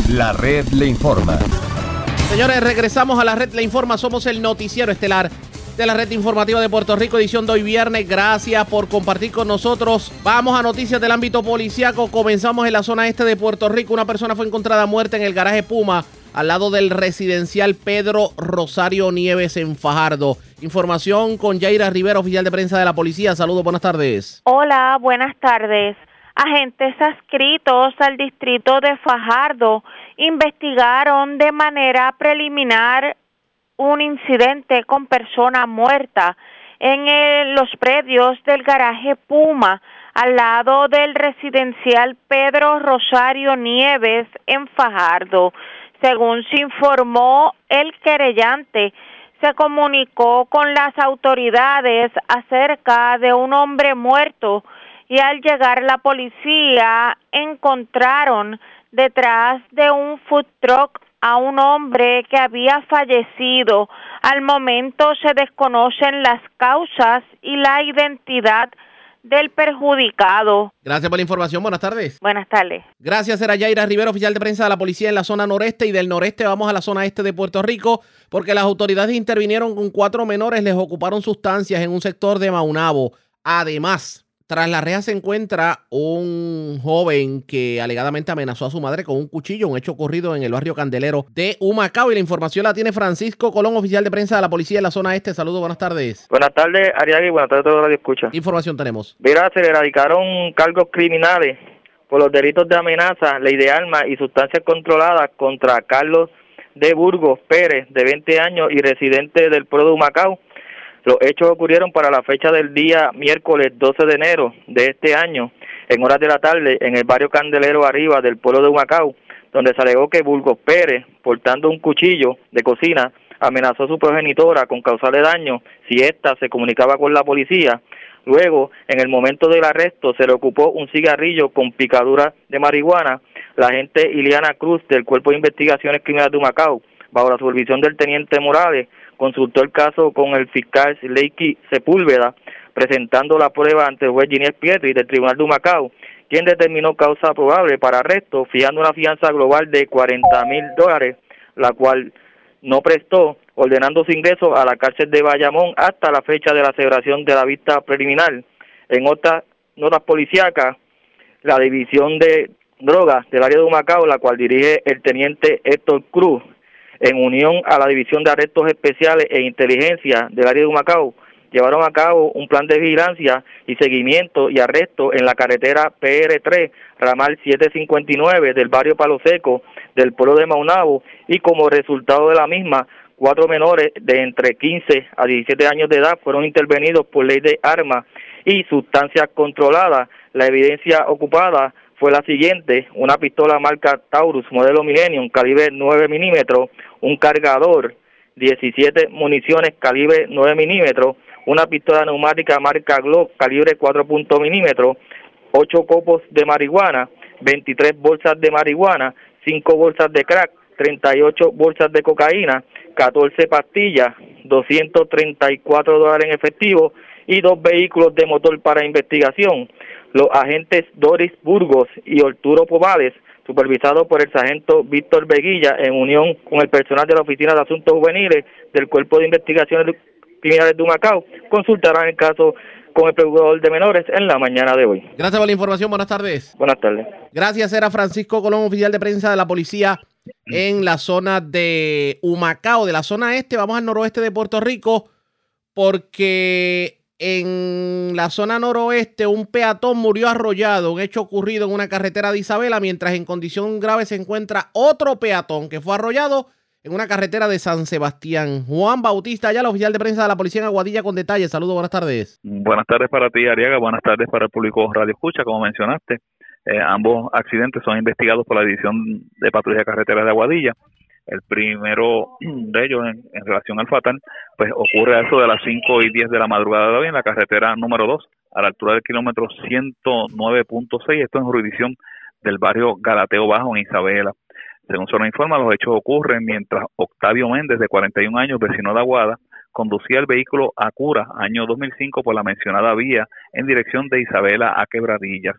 La red le informa. Señores, regresamos a la red Le Informa. Somos el noticiero estelar de la red informativa de Puerto Rico, edición de hoy viernes. Gracias por compartir con nosotros. Vamos a noticias del ámbito policíaco. Comenzamos en la zona este de Puerto Rico. Una persona fue encontrada muerta en el garaje Puma, al lado del residencial Pedro Rosario Nieves en Fajardo. Información con Yaira Rivera, oficial de prensa de la policía. Saludos, buenas tardes. Hola, buenas tardes. Agentes adscritos al distrito de Fajardo investigaron de manera preliminar un incidente con persona muerta en el- los predios del garaje Puma al lado del residencial Pedro Rosario Nieves en Fajardo. Según se informó, el querellante se comunicó con las autoridades acerca de un hombre muerto y al llegar la policía encontraron detrás de un food truck a un hombre que había fallecido. Al momento se desconocen las causas y la identidad del perjudicado. Gracias por la información. Buenas tardes. Buenas tardes. Gracias, era Yaira Rivera, oficial de prensa de la policía en la zona noreste y del noreste vamos a la zona este de Puerto Rico porque las autoridades intervinieron con cuatro menores, les ocuparon sustancias en un sector de Maunabo. Además, tras la reja se encuentra un joven que alegadamente amenazó a su madre con un cuchillo, un hecho ocurrido en el barrio Candelero de Humacao y la información la tiene Francisco Colón, oficial de prensa de la policía en la zona este. Saludos, buenas tardes. Buenas tardes, Ariagui. Buenas tardes a todos los que escuchan. ¿Qué información tenemos? Mira, se le erradicaron cargos criminales por los delitos de amenaza, ley de armas y sustancias controladas contra Carlos de Burgos Pérez, de 20 años y residente del pueblo de Humacao. Los hechos ocurrieron para la fecha del día miércoles 12 de enero de este año, en horas de la tarde, en el barrio Candelero Arriba del pueblo de Humacao, donde se alegó que Burgos Pérez, portando un cuchillo de cocina, amenazó a su progenitora con causarle daño si ésta se comunicaba con la policía. Luego, en el momento del arresto, se le ocupó un cigarrillo con picadura de marihuana. La agente Iliana Cruz del Cuerpo de Investigaciones Criminales de Humacao, bajo la supervisión del teniente Morales, consultó el caso con el fiscal Leiki Sepúlveda, presentando la prueba ante el juez Ginés Pietri del Tribunal de Humacao, quien determinó causa probable para arresto, fijando una fianza global de 40 mil dólares, la cual no prestó, ordenando su ingreso a la cárcel de Bayamón hasta la fecha de la celebración de la vista preliminar. En otras notas policíacas, la división de drogas del área de Humacao, la cual dirige el teniente Héctor Cruz, en unión a la División de Arrestos Especiales e Inteligencia del área de Humacao, llevaron a cabo un plan de vigilancia y seguimiento y arresto en la carretera PR3, ramal 759 del barrio Palo Seco del pueblo de Maunabo y como resultado de la misma, cuatro menores de entre 15 a 17 años de edad fueron intervenidos por ley de armas y sustancias controladas. La evidencia ocupada fue la siguiente, una pistola marca Taurus modelo Millennium calibre 9 milímetros, un cargador, 17 municiones calibre 9 milímetros, una pistola neumática marca Glock calibre 4 milímetros, 8 copos de marihuana, 23 bolsas de marihuana, 5 bolsas de crack, 38 bolsas de cocaína, 14 pastillas, 234 dólares en efectivo y dos vehículos de motor para investigación. Los agentes Doris Burgos y Arturo Pobales, supervisados por el sargento Víctor Veguilla en unión con el personal de la Oficina de Asuntos Juveniles del Cuerpo de Investigaciones Criminales de Humacao, consultarán el caso con el procurador de menores en la mañana de hoy. Gracias por la información. Buenas tardes. Buenas tardes. Gracias, era Francisco Colón, oficial de prensa de la policía en la zona de Humacao, de la zona este. Vamos al noroeste de Puerto Rico porque en la zona noroeste un peatón murió arrollado, un hecho ocurrido en una carretera de Isabela, mientras en condición grave se encuentra otro peatón que fue arrollado en una carretera de San Sebastián. Juan Bautista, ya el oficial de prensa de la policía en Aguadilla con detalles. Saludos, buenas tardes. Buenas tardes para ti, Ariaga. Buenas tardes para el público Radio Escucha, como mencionaste. Eh, ambos accidentes son investigados por la División de Patrulla de Carreteras de Aguadilla. El primero de ellos, en, en, relación al fatal, pues ocurre a eso de las 5 y 10 de la madrugada de hoy en la carretera número 2, a la altura del kilómetro 109.6, esto en jurisdicción del barrio Galateo Bajo en Isabela. Según se nos informa, los hechos ocurren mientras Octavio Méndez, de 41 años, vecino de Aguada, conducía el vehículo a Cura, año 2005, por la mencionada vía en dirección de Isabela a Quebradillas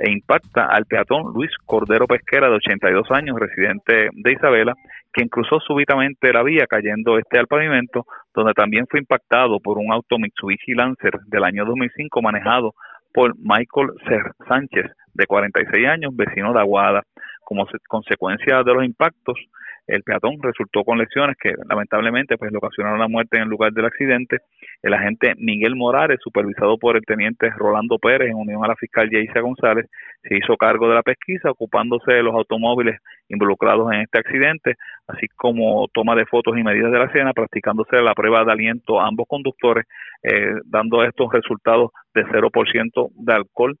e impacta al peatón Luis Cordero Pesquera, de 82 años, residente de Isabela, quien cruzó súbitamente la vía cayendo este al pavimento, donde también fue impactado por un auto Mitsubishi Lancer del año 2005 manejado por Michael Sánchez, de 46 años, vecino de Aguada. Como consecuencia de los impactos, el peatón resultó con lesiones que lamentablemente pues le ocasionaron la muerte en el lugar del accidente. El agente Miguel Morales, supervisado por el teniente Rolando Pérez en unión a la fiscal Yeisa González, se hizo cargo de la pesquisa ocupándose de los automóviles involucrados en este accidente, así como toma de fotos y medidas de la escena, practicándose la prueba de aliento a ambos conductores, eh, dando estos resultados de 0% de alcohol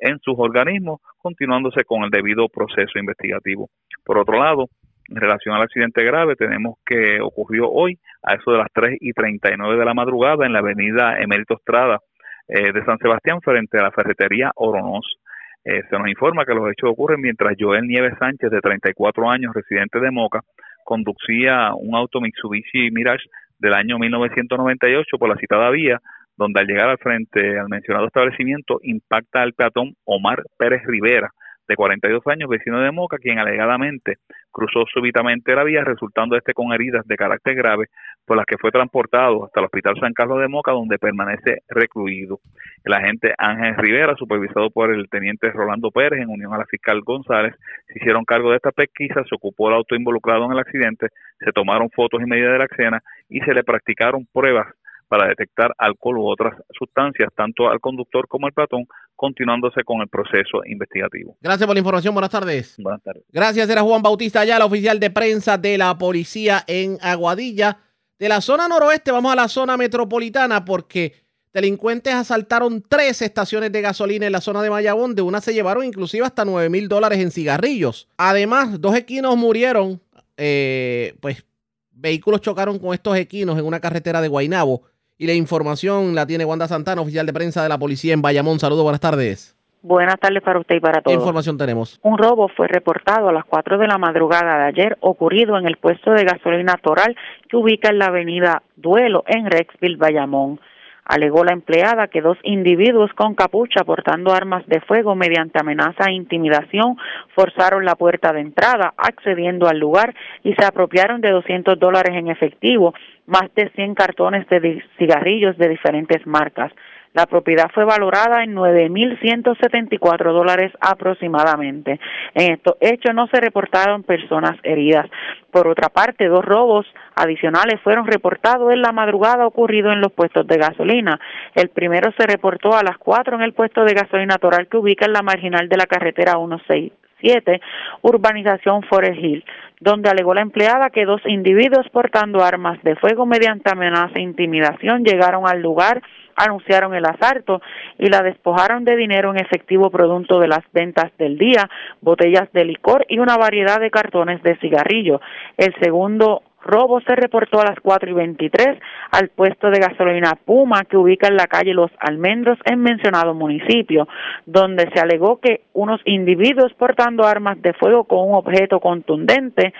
en sus organismos, continuándose con el debido proceso investigativo. Por otro lado, en relación al accidente grave, tenemos que ocurrió hoy a eso de las 3 y 39 de la madrugada en la avenida Emérito Estrada eh, de San Sebastián frente a la ferretería Oronos. Eh, se nos informa que los hechos ocurren mientras Joel Nieves Sánchez, de 34 años, residente de Moca, conducía un auto Mitsubishi Mirage del año 1998 por la citada vía, donde al llegar al frente al mencionado establecimiento impacta al peatón Omar Pérez Rivera, de 42 años, vecino de Moca, quien alegadamente cruzó súbitamente la vía, resultando este con heridas de carácter grave, por las que fue transportado hasta el Hospital San Carlos de Moca, donde permanece recluido. El agente Ángel Rivera, supervisado por el teniente Rolando Pérez, en unión a la fiscal González, se hicieron cargo de esta pesquisa, se ocupó el auto involucrado en el accidente, se tomaron fotos y medidas de la escena y se le practicaron pruebas para detectar alcohol u otras sustancias, tanto al conductor como al peatón, continuándose con el proceso investigativo. Gracias por la información. Buenas tardes. Buenas tardes. Gracias. Era Juan Bautista la oficial de prensa de la policía en Aguadilla. De la zona noroeste vamos a la zona metropolitana porque delincuentes asaltaron tres estaciones de gasolina en la zona de Mayabón. De una se llevaron inclusive hasta 9 mil dólares en cigarrillos. Además, dos equinos murieron. Eh, pues vehículos chocaron con estos equinos en una carretera de Guainabo. Y la información la tiene Wanda Santana, oficial de prensa de la policía en Bayamón. Saludos, buenas tardes. Buenas tardes para usted y para todos. ¿Qué información tenemos? Un robo fue reportado a las 4 de la madrugada de ayer, ocurrido en el puesto de gasolina Toral que ubica en la avenida Duelo en Rexville, Bayamón. Alegó la empleada que dos individuos con capucha portando armas de fuego mediante amenaza e intimidación forzaron la puerta de entrada, accediendo al lugar y se apropiaron de 200 dólares en efectivo, más de 100 cartones de cigarrillos de diferentes marcas. La propiedad fue valorada en 9.174 dólares aproximadamente. En estos hechos no se reportaron personas heridas. Por otra parte, dos robos adicionales fueron reportados en la madrugada ocurrido en los puestos de gasolina. El primero se reportó a las 4 en el puesto de gasolina Toral que ubica en la marginal de la carretera 167, urbanización Forest Hill, donde alegó la empleada que dos individuos portando armas de fuego mediante amenaza e intimidación llegaron al lugar anunciaron el asalto y la despojaron de dinero en efectivo producto de las ventas del día, botellas de licor y una variedad de cartones de cigarrillo. El segundo robo se reportó a las cuatro y veintitrés al puesto de gasolina Puma que ubica en la calle Los Almendros en mencionado municipio, donde se alegó que unos individuos portando armas de fuego con un objeto contundente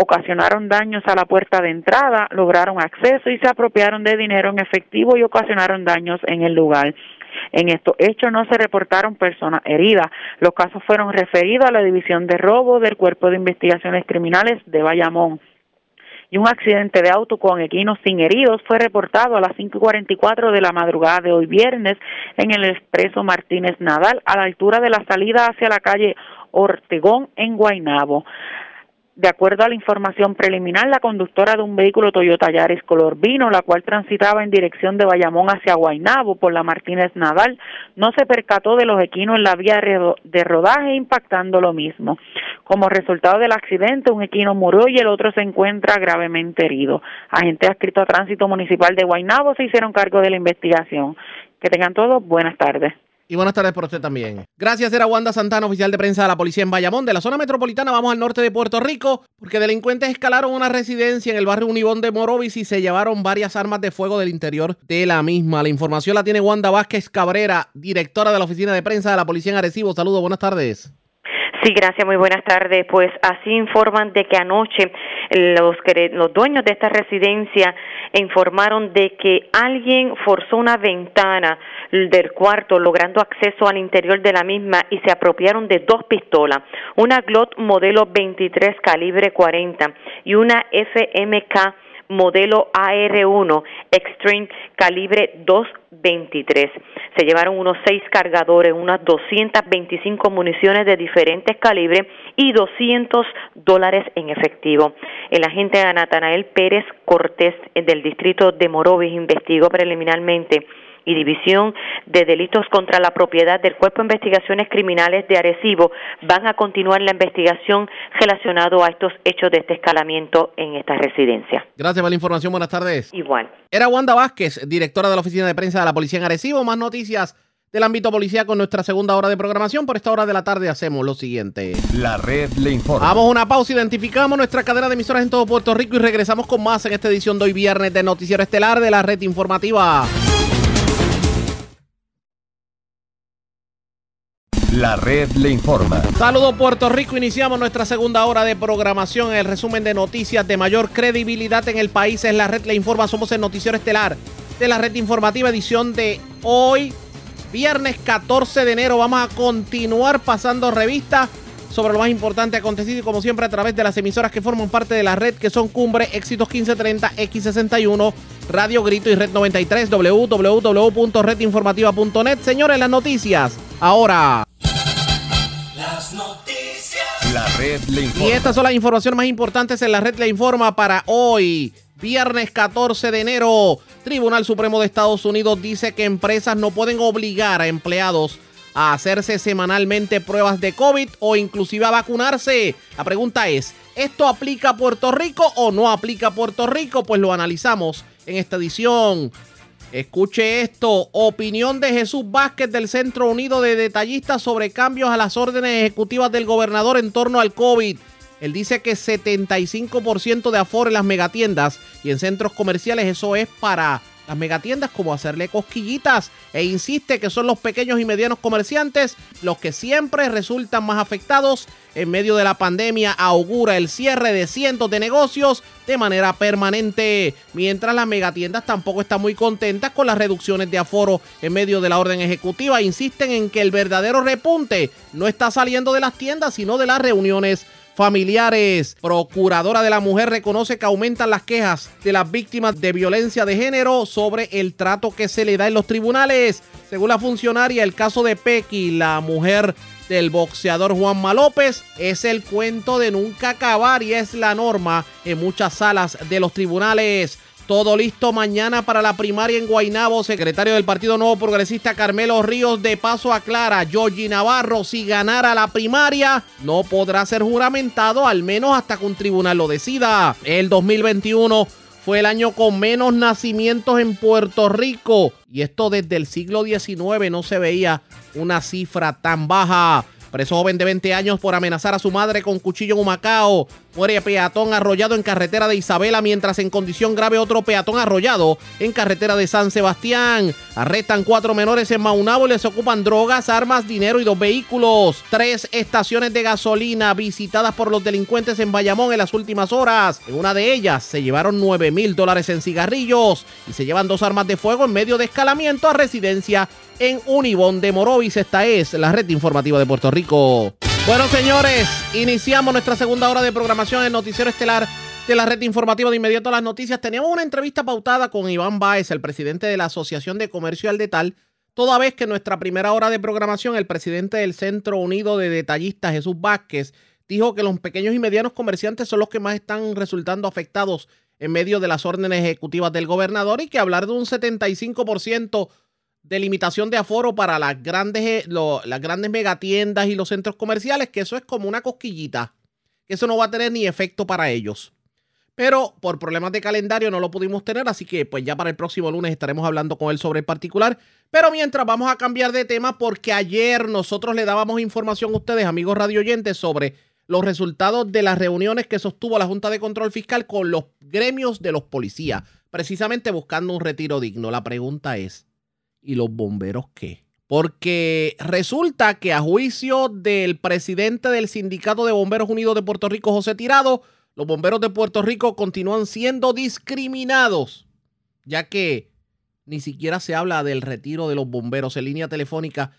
ocasionaron daños a la puerta de entrada, lograron acceso y se apropiaron de dinero en efectivo y ocasionaron daños en el lugar. En estos hechos no se reportaron personas heridas. Los casos fueron referidos a la División de Robo del Cuerpo de Investigaciones Criminales de Bayamón. Y un accidente de auto con equinos sin heridos fue reportado a las 5.44 de la madrugada de hoy viernes en el expreso Martínez Nadal a la altura de la salida hacia la calle Ortegón en Guaynabo. De acuerdo a la información preliminar, la conductora de un vehículo Toyota Yaris color vino, la cual transitaba en dirección de Bayamón hacia Guaynabo por la Martínez Nadal, no se percató de los equinos en la vía de rodaje impactando lo mismo. Como resultado del accidente, un equino murió y el otro se encuentra gravemente herido. Agentes adscritos a Tránsito Municipal de Guaynabo se hicieron cargo de la investigación. Que tengan todos buenas tardes. Y buenas tardes por usted también. Gracias, era Wanda Santana, oficial de prensa de la policía en Bayamón. De la zona metropolitana vamos al norte de Puerto Rico, porque delincuentes escalaron una residencia en el barrio Unibón de Morovis y se llevaron varias armas de fuego del interior de la misma. La información la tiene Wanda Vázquez Cabrera, directora de la oficina de prensa de la policía en Arecibo. Saludos, buenas tardes. Sí, gracias, muy buenas tardes. Pues así informan de que anoche los, los dueños de esta residencia informaron de que alguien forzó una ventana del cuarto logrando acceso al interior de la misma y se apropiaron de dos pistolas, una Glot modelo 23 calibre 40 y una FMK modelo AR1 Extreme calibre 223. Se llevaron unos seis cargadores, unas 225 municiones de diferentes calibres y 200 dólares en efectivo. El agente Natanael Pérez Cortés del distrito de Morovis investigó preliminarmente y División de Delitos contra la Propiedad del Cuerpo de Investigaciones Criminales de Arecibo van a continuar la investigación relacionado a estos hechos de este escalamiento en esta residencia. Gracias por la información. Buenas tardes. Igual. Era Wanda Vázquez, directora de la Oficina de Prensa de la Policía en Arecibo. Más noticias del ámbito policía con nuestra segunda hora de programación. Por esta hora de la tarde hacemos lo siguiente. La red le informa. Vamos a una pausa, identificamos nuestra cadena de emisoras en todo Puerto Rico y regresamos con más en esta edición de hoy viernes de Noticiero Estelar de la red informativa. La red le informa. Saludos Puerto Rico, iniciamos nuestra segunda hora de programación. El resumen de noticias de mayor credibilidad en el país es la red le informa. Somos el noticiero estelar de la red informativa edición de hoy, viernes 14 de enero. Vamos a continuar pasando revista sobre lo más importante acontecido y como siempre a través de las emisoras que forman parte de la red que son Cumbre, Éxitos 1530, X61, Radio Grito y Red 93, www.redinformativa.net. Señores, las noticias. Ahora. Las noticias. La red le Y informa. estas son las informaciones más importantes en la red Le Informa para hoy, viernes 14 de enero. Tribunal Supremo de Estados Unidos dice que empresas no pueden obligar a empleados a hacerse semanalmente pruebas de COVID o inclusive a vacunarse. La pregunta es, ¿esto aplica a Puerto Rico o no aplica a Puerto Rico? Pues lo analizamos en esta edición. Escuche esto, opinión de Jesús Vázquez del Centro Unido de Detallistas sobre cambios a las órdenes ejecutivas del gobernador en torno al COVID. Él dice que 75% de aforo en las megatiendas y en centros comerciales, eso es para las megatiendas como hacerle cosquillitas e insiste que son los pequeños y medianos comerciantes los que siempre resultan más afectados. En medio de la pandemia augura el cierre de cientos de negocios de manera permanente, mientras las megatiendas tampoco están muy contentas con las reducciones de aforo. En medio de la orden ejecutiva, insisten en que el verdadero repunte no está saliendo de las tiendas, sino de las reuniones familiares. Procuradora de la Mujer reconoce que aumentan las quejas de las víctimas de violencia de género sobre el trato que se le da en los tribunales. Según la funcionaria, el caso de Pequi, la mujer del boxeador Juanma López, es el cuento de nunca acabar y es la norma en muchas salas de los tribunales. Todo listo mañana para la primaria en Guaynabo. Secretario del Partido Nuevo Progresista Carmelo Ríos de paso aclara, Georgie Navarro si ganara la primaria no podrá ser juramentado al menos hasta que un tribunal lo decida. El 2021 fue el año con menos nacimientos en Puerto Rico y esto desde el siglo XIX no se veía una cifra tan baja. Preso joven de 20 años por amenazar a su madre con cuchillo en Humacao. Muere peatón arrollado en carretera de Isabela, mientras en condición grave otro peatón arrollado en carretera de San Sebastián. Arrestan cuatro menores en Maunabo y les ocupan drogas, armas, dinero y dos vehículos. Tres estaciones de gasolina visitadas por los delincuentes en Bayamón en las últimas horas. En una de ellas se llevaron 9 mil dólares en cigarrillos y se llevan dos armas de fuego en medio de escalamiento a residencia en Unibón de Morovis. Esta es la red informativa de Puerto Rico. Bueno, señores, iniciamos nuestra segunda hora de programación en Noticiero Estelar de la red informativa de inmediato a las noticias. Teníamos una entrevista pautada con Iván Báez, el presidente de la Asociación de Comercio al Detal, toda vez que en nuestra primera hora de programación el presidente del Centro Unido de Detallistas, Jesús Vázquez, dijo que los pequeños y medianos comerciantes son los que más están resultando afectados en medio de las órdenes ejecutivas del gobernador y que hablar de un 75% de limitación de aforo para las grandes, eh, las grandes megatiendas y los centros comerciales, que eso es como una cosquillita, que eso no va a tener ni efecto para ellos. pero por problemas de calendario no lo pudimos tener, así que pues ya para el próximo lunes estaremos hablando con él sobre el particular. Pero mientras vamos a cambiar de tema porque ayer nosotros le dábamos información a ustedes, amigos radio oyentes, sobre los resultados de las reuniones que sostuvo la Junta de Control Fiscal con los gremios de los policías, precisamente buscando un retiro digno. La pregunta es, ¿y los bomberos qué? Porque resulta que a juicio del presidente del Sindicato de Bomberos Unidos de Puerto Rico, José Tirado, los bomberos de Puerto Rico continúan siendo discriminados, ya que ni siquiera se habla del retiro de los bomberos. En línea telefónica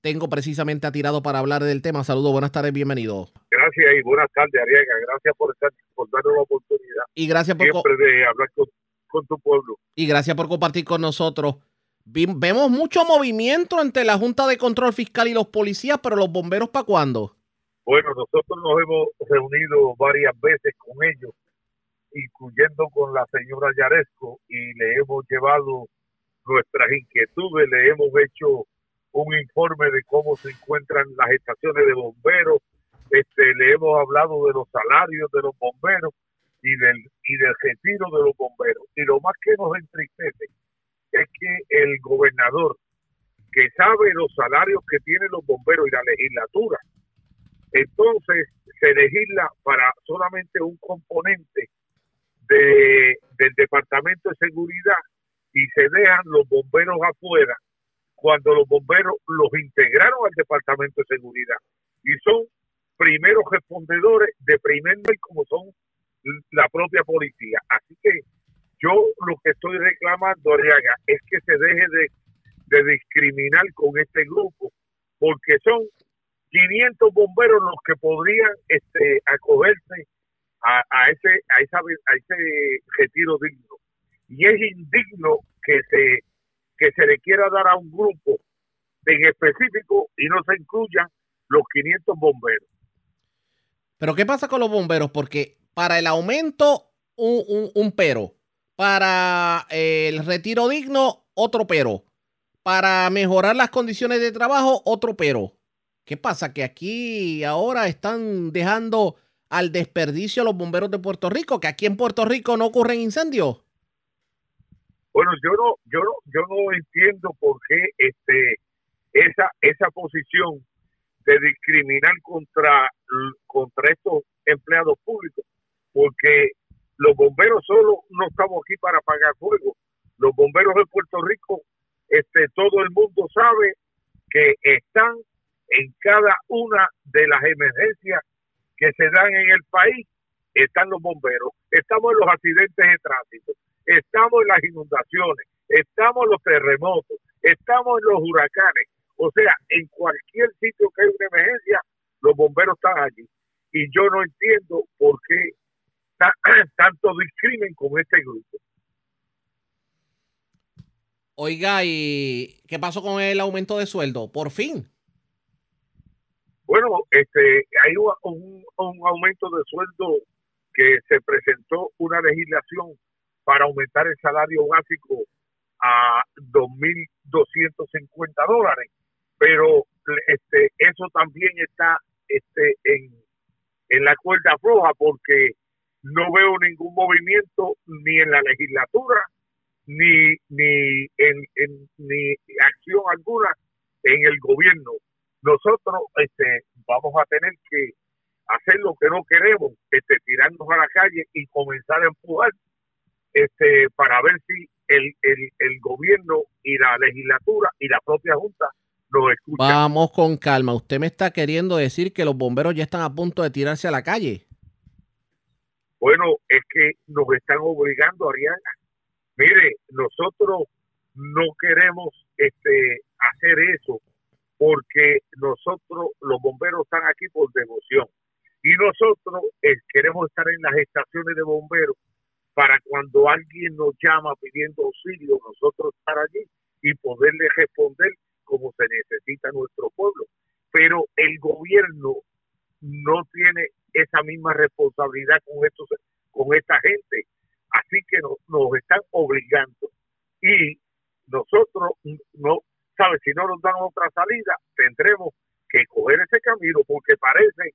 tengo precisamente a Tirado para hablar del tema. Saludos, buenas tardes, bienvenido. Gracias y buenas tardes, Ariega. Gracias por, estar, por darnos la oportunidad. Y gracias por siempre de hablar con, con tu pueblo. Y gracias por compartir con nosotros. Vemos mucho movimiento entre la Junta de Control Fiscal y los policías, pero los bomberos ¿para cuándo? Bueno, nosotros nos hemos reunido varias veces con ellos, incluyendo con la señora Yaresco, y le hemos llevado nuestras inquietudes, le hemos hecho un informe de cómo se encuentran las estaciones de bomberos, este, le hemos hablado de los salarios de los bomberos y del, y del retiro de los bomberos. Y lo más que nos entristece es que el gobernador, que sabe los salarios que tienen los bomberos y la legislatura, entonces se legisla para solamente un componente de, del Departamento de Seguridad y se dejan los bomberos afuera cuando los bomberos los integraron al Departamento de Seguridad y son primeros respondedores de primer nivel como son la propia policía. Así que yo lo que estoy reclamando, Ariaga, es que se deje de, discriminar con este grupo, porque son 500 bomberos los que podrían este, acogerse a, ese a, esa, a ese retiro digno. Y es indigno que se, que se le quiera dar a un grupo en específico y no se incluyan los 500 bomberos. Pero ¿qué pasa con los bomberos? Porque para el aumento, un, un pero. Para el retiro digno, otro pero. Para mejorar las condiciones de trabajo, otro pero. ¿Qué pasa? Que aquí ahora están dejando al desperdicio a los bomberos de Puerto Rico, que aquí en Puerto Rico no ocurren incendios. Bueno, yo no, yo no, yo no entiendo por qué este esa esa posición de discriminar contra contra estos empleados públicos, porque los bomberos solo no estamos aquí para apagar fuego. Los bomberos de Puerto Rico, este todo el mundo sabe que están en cada una de las emergencias que se dan en el país están los bomberos, estamos en los accidentes de tránsito, estamos en las inundaciones, estamos en los terremotos, estamos en los huracanes, o sea, en cualquier sitio que hay una emergencia, los bomberos están allí. Y yo no entiendo por qué *clears throat* tanto discrimen con este grupo. Oiga, ¿y qué pasó con el aumento de sueldo? Por fin. Bueno, este, hay un, un, aumento de sueldo que se presentó una legislación para aumentar el salario básico a 2.250 dólares, pero este, eso también está este, en, en la cuerda floja porque no veo ningún movimiento ni en la legislatura ni ni en, ni acción alguna en el gobierno nosotros este, vamos a tener que hacer lo que no queremos, este, tirarnos a la calle y comenzar a empujar este, para ver si el, el, el gobierno y la legislatura y la propia Junta nos escuchan. Vamos con calma. Usted me está queriendo decir que los bomberos ya están a punto de tirarse a la calle. Bueno, es que nos están obligando, Ariana. Mire, nosotros no queremos este, hacer eso porque nosotros, los bomberos están aquí por devoción. Y nosotros eh, queremos estar en las estaciones de bomberos para cuando alguien nos llama pidiendo auxilio, nosotros estar allí y poderle responder como se necesita nuestro pueblo. Pero el gobierno no tiene esa misma responsabilidad con estos con esta gente. Así que nos, están obligando. Y nosotros no ¿sabes? Si no nos dan otra salida, tendremos que coger ese camino porque parece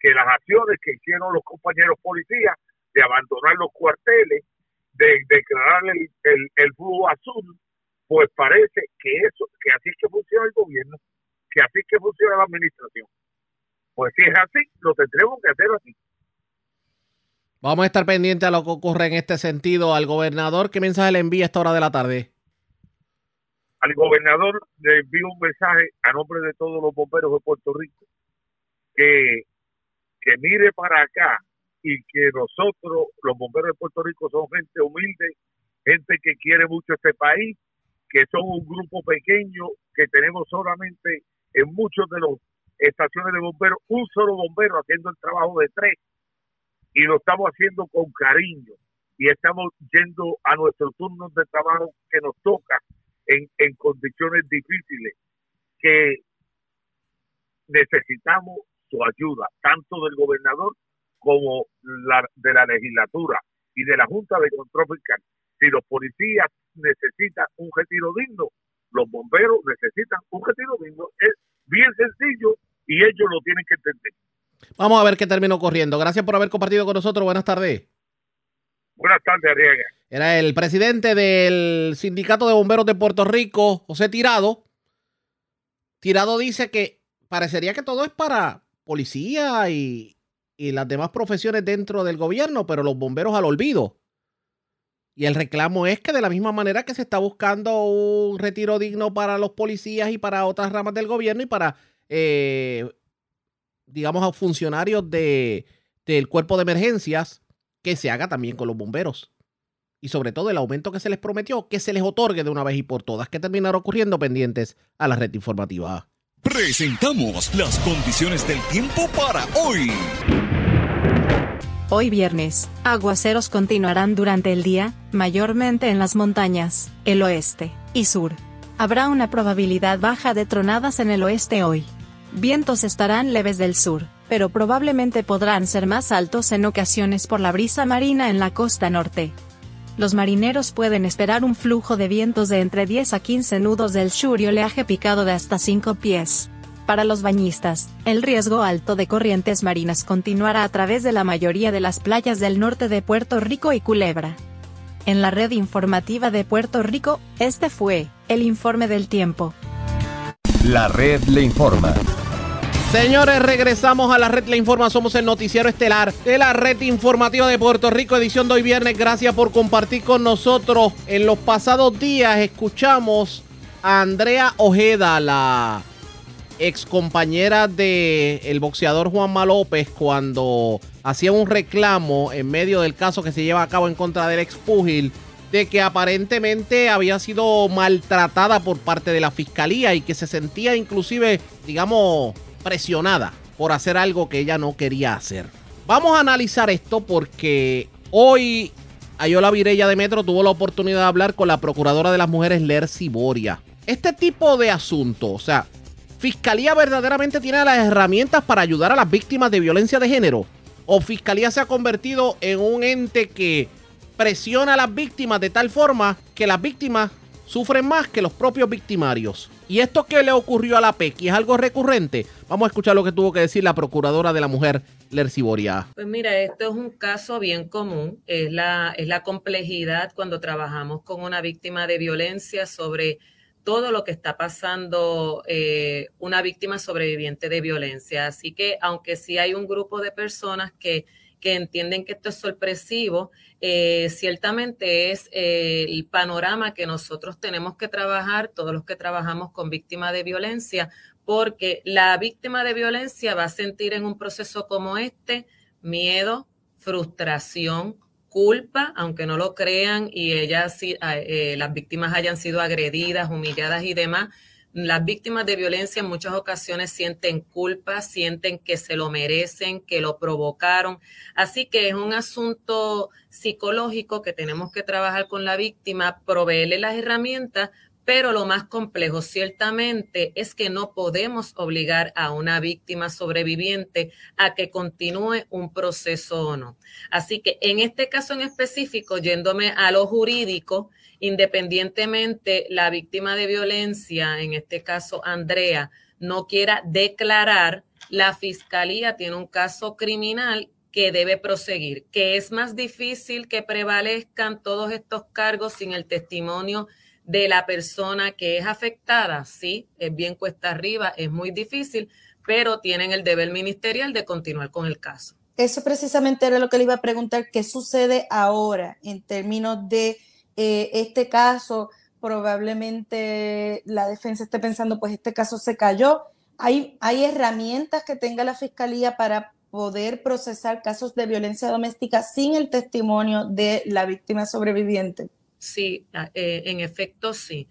que las acciones que hicieron los compañeros policías de abandonar los cuarteles, de declarar el, el, el flujo azul, pues parece que eso, que así es que funciona el gobierno, que así es que funciona la administración. Pues si es así, lo tendremos que hacer así. Vamos a estar pendientes a lo que ocurre en este sentido. Al gobernador, ¿qué mensaje le envía a esta hora de la tarde? Al gobernador le envío un mensaje a nombre de todos los bomberos de Puerto Rico, que, que mire para acá y que nosotros, los bomberos de Puerto Rico, son gente humilde, gente que quiere mucho este país, que son un grupo pequeño, que tenemos solamente en muchos de los estaciones de bomberos un solo bombero haciendo el trabajo de tres y lo estamos haciendo con cariño y estamos yendo a nuestros turnos de trabajo que nos toca en, en condiciones difíciles que necesitamos su ayuda, tanto del gobernador como la, de la legislatura y de la Junta de Control Fiscal. Si los policías necesitan un retiro digno, los bomberos necesitan un retiro digno. Es bien sencillo y ellos lo tienen que entender. Vamos a ver qué terminó corriendo. Gracias por haber compartido con nosotros. Buenas tardes. Buenas tardes, Arriaga. Era el presidente del Sindicato de Bomberos de Puerto Rico, José Tirado. Tirado dice que parecería que todo es para policía y, y las demás profesiones dentro del gobierno, pero los bomberos al olvido. Y el reclamo es que de la misma manera que se está buscando un retiro digno para los policías y para otras ramas del gobierno y para, eh, digamos, a funcionarios de, del cuerpo de emergencias, que se haga también con los bomberos. Y sobre todo el aumento que se les prometió, que se les otorgue de una vez y por todas, que terminará ocurriendo pendientes a la red informativa. Presentamos las condiciones del tiempo para hoy. Hoy viernes, aguaceros continuarán durante el día, mayormente en las montañas, el oeste y sur. Habrá una probabilidad baja de tronadas en el oeste hoy. Vientos estarán leves del sur, pero probablemente podrán ser más altos en ocasiones por la brisa marina en la costa norte. Los marineros pueden esperar un flujo de vientos de entre 10 a 15 nudos del sur y oleaje picado de hasta 5 pies. Para los bañistas, el riesgo alto de corrientes marinas continuará a través de la mayoría de las playas del norte de Puerto Rico y Culebra. En la red informativa de Puerto Rico, este fue el informe del tiempo. La red le informa. Señores, regresamos a la red Le Informa. Somos el noticiero estelar de la red informativa de Puerto Rico, edición de hoy viernes. Gracias por compartir con nosotros. En los pasados días escuchamos a Andrea Ojeda, la ex compañera del el boxeador Juanma López, cuando hacía un reclamo en medio del caso que se lleva a cabo en contra del ex púgil de que aparentemente había sido maltratada por parte de la fiscalía y que se sentía inclusive, digamos, presionada por hacer algo que ella no quería hacer. Vamos a analizar esto porque hoy Ayola Virella de Metro tuvo la oportunidad de hablar con la procuradora de las mujeres, Lercy Boria. Este tipo de asunto, o sea, ¿Fiscalía verdaderamente tiene las herramientas para ayudar a las víctimas de violencia de género? ¿O Fiscalía se ha convertido en un ente que presiona a las víctimas de tal forma que las víctimas sufren más que los propios victimarios? ¿Y esto que le ocurrió a la PECI es algo recurrente? Vamos a escuchar lo que tuvo que decir la procuradora de la mujer, Lercy Boria. Pues mira, esto es un caso bien común, es la, es la complejidad cuando trabajamos con una víctima de violencia sobre todo lo que está pasando eh, una víctima sobreviviente de violencia. Así que aunque sí hay un grupo de personas que, que entienden que esto es sorpresivo, eh, ciertamente es eh, el panorama que nosotros tenemos que trabajar, todos los que trabajamos con víctimas de violencia, porque la víctima de violencia va a sentir en un proceso como este miedo, frustración, culpa, aunque no lo crean y ellas, eh, las víctimas hayan sido agredidas, humilladas y demás. Las víctimas de violencia en muchas ocasiones sienten culpa, sienten que se lo merecen, que lo provocaron. Así que es un asunto psicológico que tenemos que trabajar con la víctima, proveerle las herramientas pero lo más complejo ciertamente es que no podemos obligar a una víctima sobreviviente a que continúe un proceso o no. Así que en este caso en específico, yéndome a lo jurídico, independientemente la víctima de violencia, en este caso Andrea, no quiera declarar, la fiscalía tiene un caso criminal que debe proseguir, que es más difícil que prevalezcan todos estos cargos sin el testimonio de la persona que es afectada. Sí, es bien cuesta arriba, es muy difícil, pero tienen el deber ministerial de continuar con el caso. Eso precisamente era lo que le iba a preguntar, ¿qué sucede ahora en términos de eh, este caso? Probablemente la defensa esté pensando, pues este caso se cayó. ¿Hay, hay herramientas que tenga la fiscalía para poder procesar casos de violencia doméstica sin el testimonio de la víctima sobreviviente? Sí, eh, en efecto sí.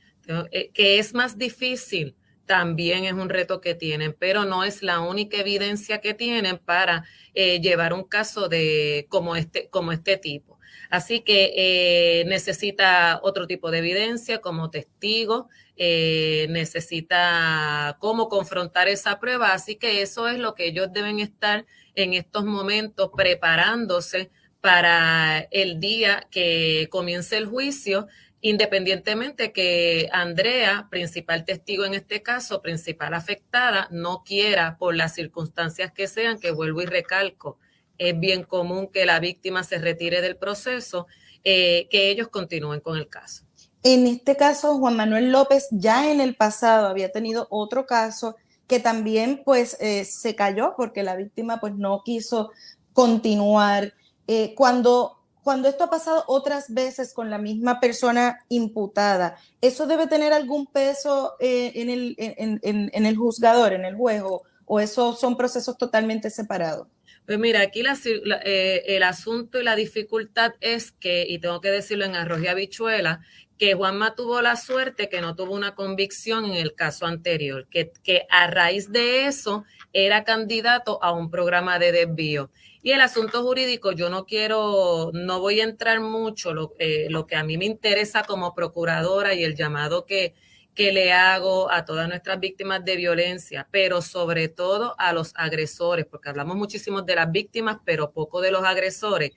Eh, que es más difícil, también es un reto que tienen, pero no es la única evidencia que tienen para eh, llevar un caso de como este, como este tipo. Así que necesita otro tipo de evidencia como testigo, necesita cómo confrontar esa prueba. Así que eso es lo que ellos deben estar en estos momentos preparándose para el día que comience el juicio, independientemente que Andrea, principal testigo en este caso, principal afectada, no quiera por las circunstancias que sean, que vuelvo y recalco, es bien común que la víctima se retire del proceso, eh, que ellos continúen con el caso. En este caso, Juan Manuel López ya en el pasado había tenido otro caso que también pues eh, se cayó porque la víctima pues no quiso continuar. Eh, cuando, cuando esto ha pasado otras veces con la misma persona imputada, ¿eso debe tener algún peso eh, en, el, en, el juzgador, en el juez, o, esos son procesos totalmente separados? Pues mira, aquí el asunto y la dificultad es que, y tengo que decirlo en arroz y habichuela, que Juanma tuvo la suerte que no tuvo una convicción en el caso anterior, que, que a raíz de eso era candidato a un programa de desvío. Y el asunto jurídico, yo no quiero, no voy a entrar mucho, lo, eh, lo que a mí me interesa como procuradora y el llamado que, que le hago a todas nuestras víctimas de violencia, pero sobre todo a los agresores, porque hablamos muchísimo de las víctimas, pero poco de los agresores,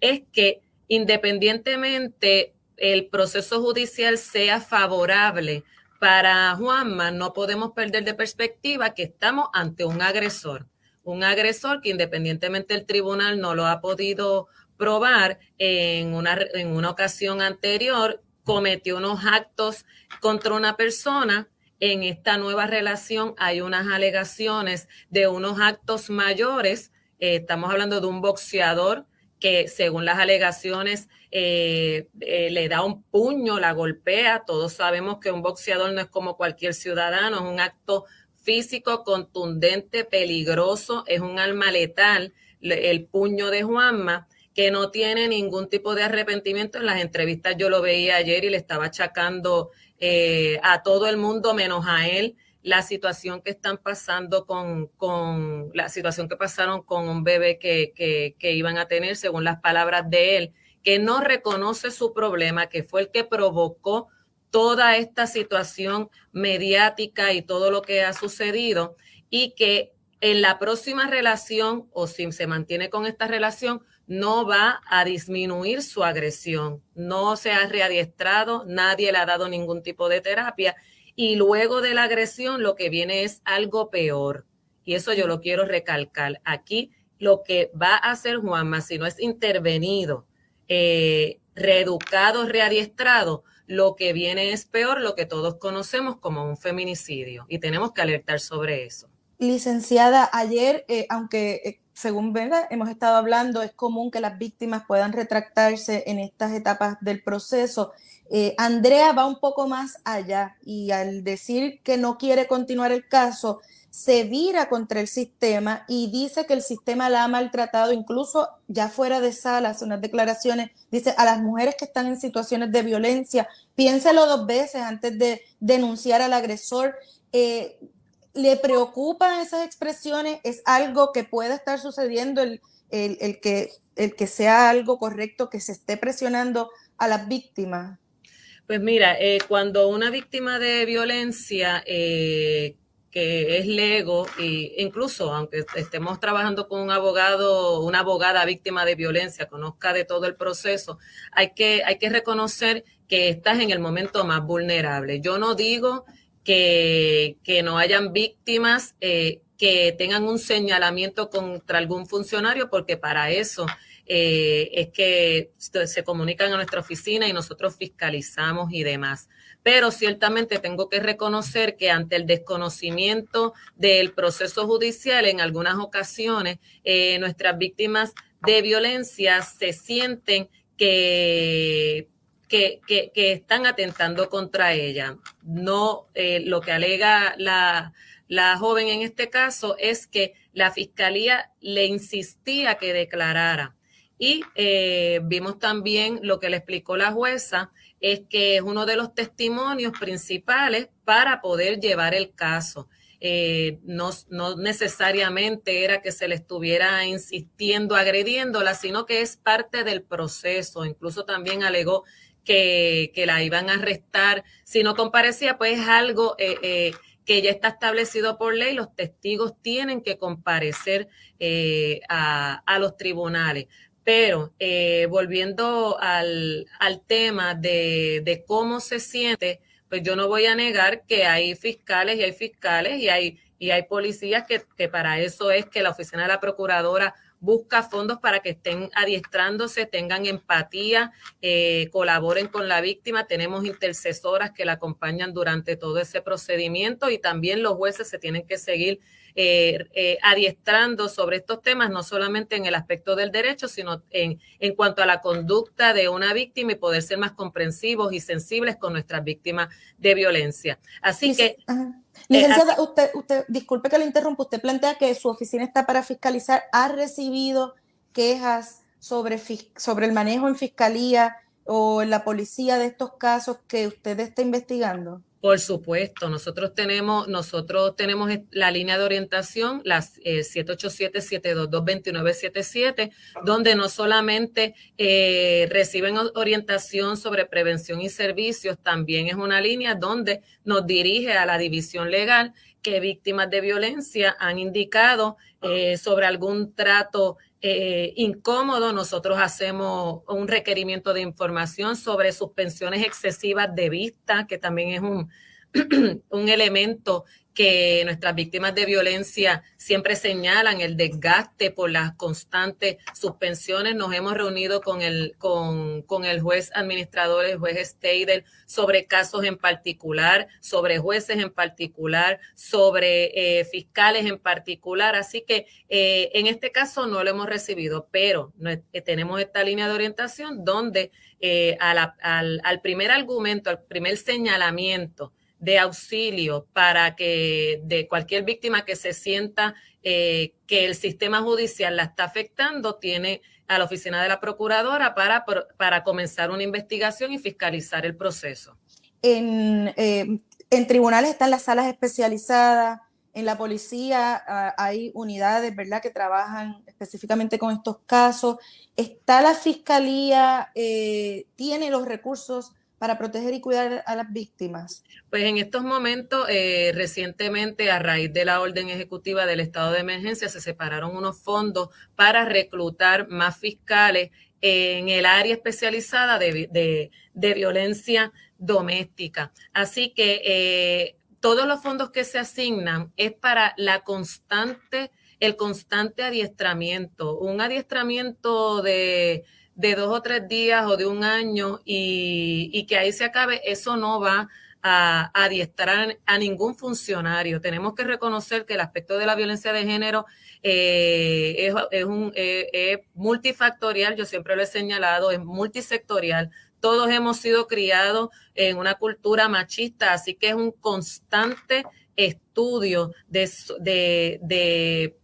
es que independientemente el proceso judicial sea favorable para Juanma, no podemos perder de perspectiva que estamos ante un agresor. Un agresor que independientemente el tribunal no lo ha podido probar en una, en una ocasión anterior, cometió unos actos contra una persona. En esta nueva relación hay unas alegaciones de unos actos mayores. Eh, estamos hablando de un boxeador que según las alegaciones eh, eh, le da un puño, la golpea. Todos sabemos que un boxeador no es como cualquier ciudadano, es un acto físico contundente, peligroso, es un alma letal, el puño de Juanma, que no tiene ningún tipo de arrepentimiento. En las entrevistas yo lo veía ayer y le estaba achacando eh, a todo el mundo menos a él la situación que están pasando con, con la situación que pasaron con un bebé que, que, que, iban a tener, según las palabras de él, que no reconoce su problema, que fue el que provocó toda esta situación mediática y todo lo que ha sucedido y que en la próxima relación o si se mantiene con esta relación no va a disminuir su agresión, no se ha readiestrado, nadie le ha dado ningún tipo de terapia y luego de la agresión lo que viene es algo peor. Y eso yo lo quiero recalcar. Aquí lo que va a hacer Juanma, si no es intervenido, eh, reeducado, readiestrado, lo que viene es peor, lo que todos conocemos como un feminicidio. Y tenemos que alertar sobre eso. Licenciada, ayer, eh, aunque eh, según ¿verdad? hemos estado hablando, es común que las víctimas puedan retractarse en estas etapas del proceso. Eh, Andrea va un poco más allá y al decir que no quiere continuar el caso, se vira contra el sistema y dice que el sistema la ha maltratado, incluso ya fuera de sala, hace unas declaraciones, dice a las mujeres que están en situaciones de violencia, piénselo dos veces antes de denunciar al agresor. Eh, ¿Le preocupan esas expresiones? ¿Es algo que pueda estar sucediendo el, el, que, el que sea algo correcto, que se esté presionando a las víctimas? Pues mira, eh, cuando una víctima de violencia eh, que es lego, e incluso aunque estemos trabajando con un abogado, una abogada víctima de violencia, conozca de todo el proceso, hay que, hay que reconocer que estás en el momento más vulnerable. Yo no digo que, no hayan víctimas eh, que tengan un señalamiento contra algún funcionario, porque para eso eh, es que se comunican a nuestra oficina y nosotros fiscalizamos y demás. Pero ciertamente tengo que reconocer que ante el desconocimiento del proceso judicial, en algunas ocasiones eh, nuestras víctimas de violencia se sienten que que, que, están atentando contra ella. No, eh, lo que alega la, la joven en este caso es que la fiscalía le insistía que declarara. Y eh, vimos también lo que le explicó la jueza, es que es uno de los testimonios principales para poder llevar el caso. Eh, no, no, necesariamente era que se le estuviera insistiendo, agrediéndola, sino que es parte del proceso. Incluso también alegó que, la iban a arrestar. Si no comparecía, pues es algo eh, eh, que ya está establecido por ley. Los testigos tienen que comparecer eh, a, los tribunales. Pero volviendo al, tema de, cómo se siente, pues yo no voy a negar que hay fiscales y hay fiscales y hay, y hay policías que, que para eso es que la oficina de la procuradora busca fondos para que estén adiestrándose, tengan empatía, eh, colaboren con la víctima. Tenemos intercesoras que la acompañan durante todo ese procedimiento y también los jueces se tienen que seguir eh, eh, adiestrando sobre estos temas, no solamente en el aspecto del derecho, sino en, en cuanto a la conducta de una víctima y poder ser más comprensivos y sensibles con nuestras víctimas de violencia. Así que... Licenciada, eh, usted, usted, disculpe que le interrumpa, usted plantea que su oficina está para fiscalizar, ¿ha recibido quejas sobre, sobre el manejo en fiscalía o en la policía de estos casos que usted está investigando? Por supuesto, nosotros tenemos, nosotros tenemos la línea de orientación, las eh, 787-722-2977, donde no solamente eh, reciben orientación sobre prevención y servicios, también es una línea donde nos dirige a la división legal que víctimas de violencia han indicado eh, sobre algún trato eh, incómodo, nosotros hacemos un requerimiento de información sobre suspensiones excesivas de vista, que también es un, *clears throat* un elemento que nuestras víctimas de violencia siempre señalan el desgaste por las constantes suspensiones. Nos hemos reunido con el, con, con el juez administrador, el juez Steidel, sobre casos en particular, sobre jueces en particular, sobre eh, fiscales en particular. Así que eh, en este caso no lo hemos recibido, pero eh, tenemos esta línea de orientación donde al, al primer argumento, al primer señalamiento, de auxilio para que de cualquier víctima que se sienta eh, que el sistema judicial la está afectando, tiene a la oficina de la procuradora para, para comenzar una investigación y fiscalizar el proceso. En, eh, en tribunales están las salas especializadas, en la policía ah, hay unidades, ¿verdad?, que trabajan específicamente con estos casos. ¿Está la fiscalía, eh, tiene los recursos para proteger y cuidar a las víctimas? Pues en estos momentos, eh, recientemente, a raíz de la orden ejecutiva del estado de emergencia, se separaron unos fondos para reclutar más fiscales en el área especializada de, violencia doméstica. Así que eh, todos los fondos que se asignan es para la constante, el constante adiestramiento, un adiestramiento de de dos o tres días o de un año y, que ahí se acabe, eso no va a, adiestrar a ningún funcionario. Tenemos que reconocer que el aspecto de la violencia de género eh, es, un, eh, multifactorial, yo siempre lo he señalado, es multisectorial. Todos hemos sido criados en una cultura machista, así que es un constante estudio de de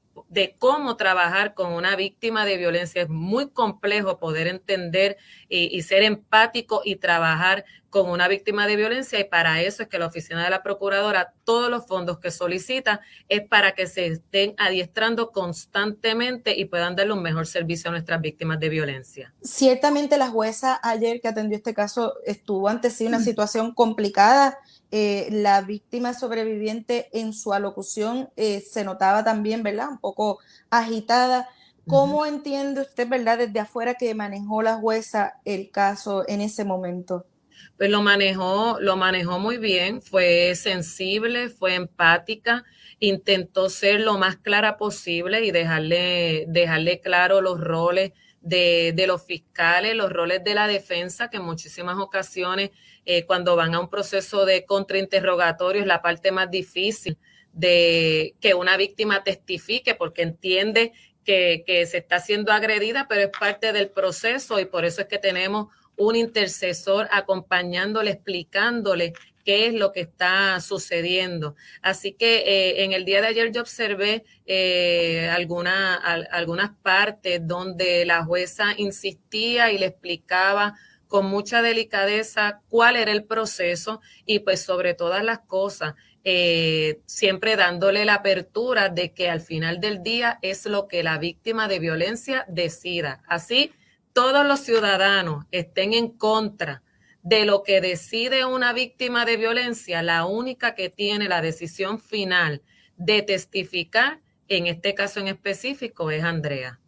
cómo trabajar con una víctima de violencia. Es muy complejo poder entender y, ser empático y trabajar con una víctima de violencia y para eso es que la oficina de la procuradora, todos los fondos que solicita es para que se estén adiestrando constantemente y puedan darle un mejor servicio a nuestras víctimas de violencia. Ciertamente la jueza ayer que atendió este caso estuvo ante sí una situación complicada eh, la víctima sobreviviente en su alocución eh, se notaba también, ¿verdad? Un poco agitada. ¿Cómo entiende usted, ¿verdad? Desde afuera que manejó la jueza el caso en ese momento. Pues lo manejó, lo manejó muy bien, fue sensible, fue empática, intentó ser lo más clara posible y dejarle, dejarle claro los roles de, de los fiscales, los roles de la defensa, que en muchísimas ocasiones eh, cuando van a un proceso de contrainterrogatorio es la parte más difícil de que una víctima testifique porque entiende que, que se está siendo agredida, pero es parte del proceso y por eso es que tenemos un intercesor acompañándole, explicándole qué es lo que está sucediendo. Así que eh, en el día de ayer yo observé eh, alguna, al, algunas partes donde la jueza insistía y le explicaba con mucha delicadeza cuál era el proceso y pues sobre todas las cosas, eh, siempre dándole la apertura de que al final del día es lo que la víctima de violencia decida. Así todos los ciudadanos estén en contra de lo que decide una víctima de violencia, la única que tiene la decisión final de testificar, en este caso en específico, es Andrea.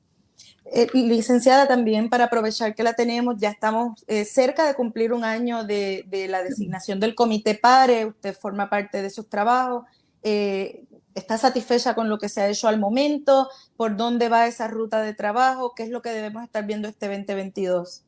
Eh, licenciada, también para aprovechar que la tenemos, ya estamos eh, cerca de cumplir un año de, la designación del Comité PARE, usted forma parte de sus trabajos. Eh, ¿Está satisfecha con lo que se ha hecho al momento? ¿Por dónde va esa ruta de trabajo? ¿Qué es lo que debemos estar viendo este 2022?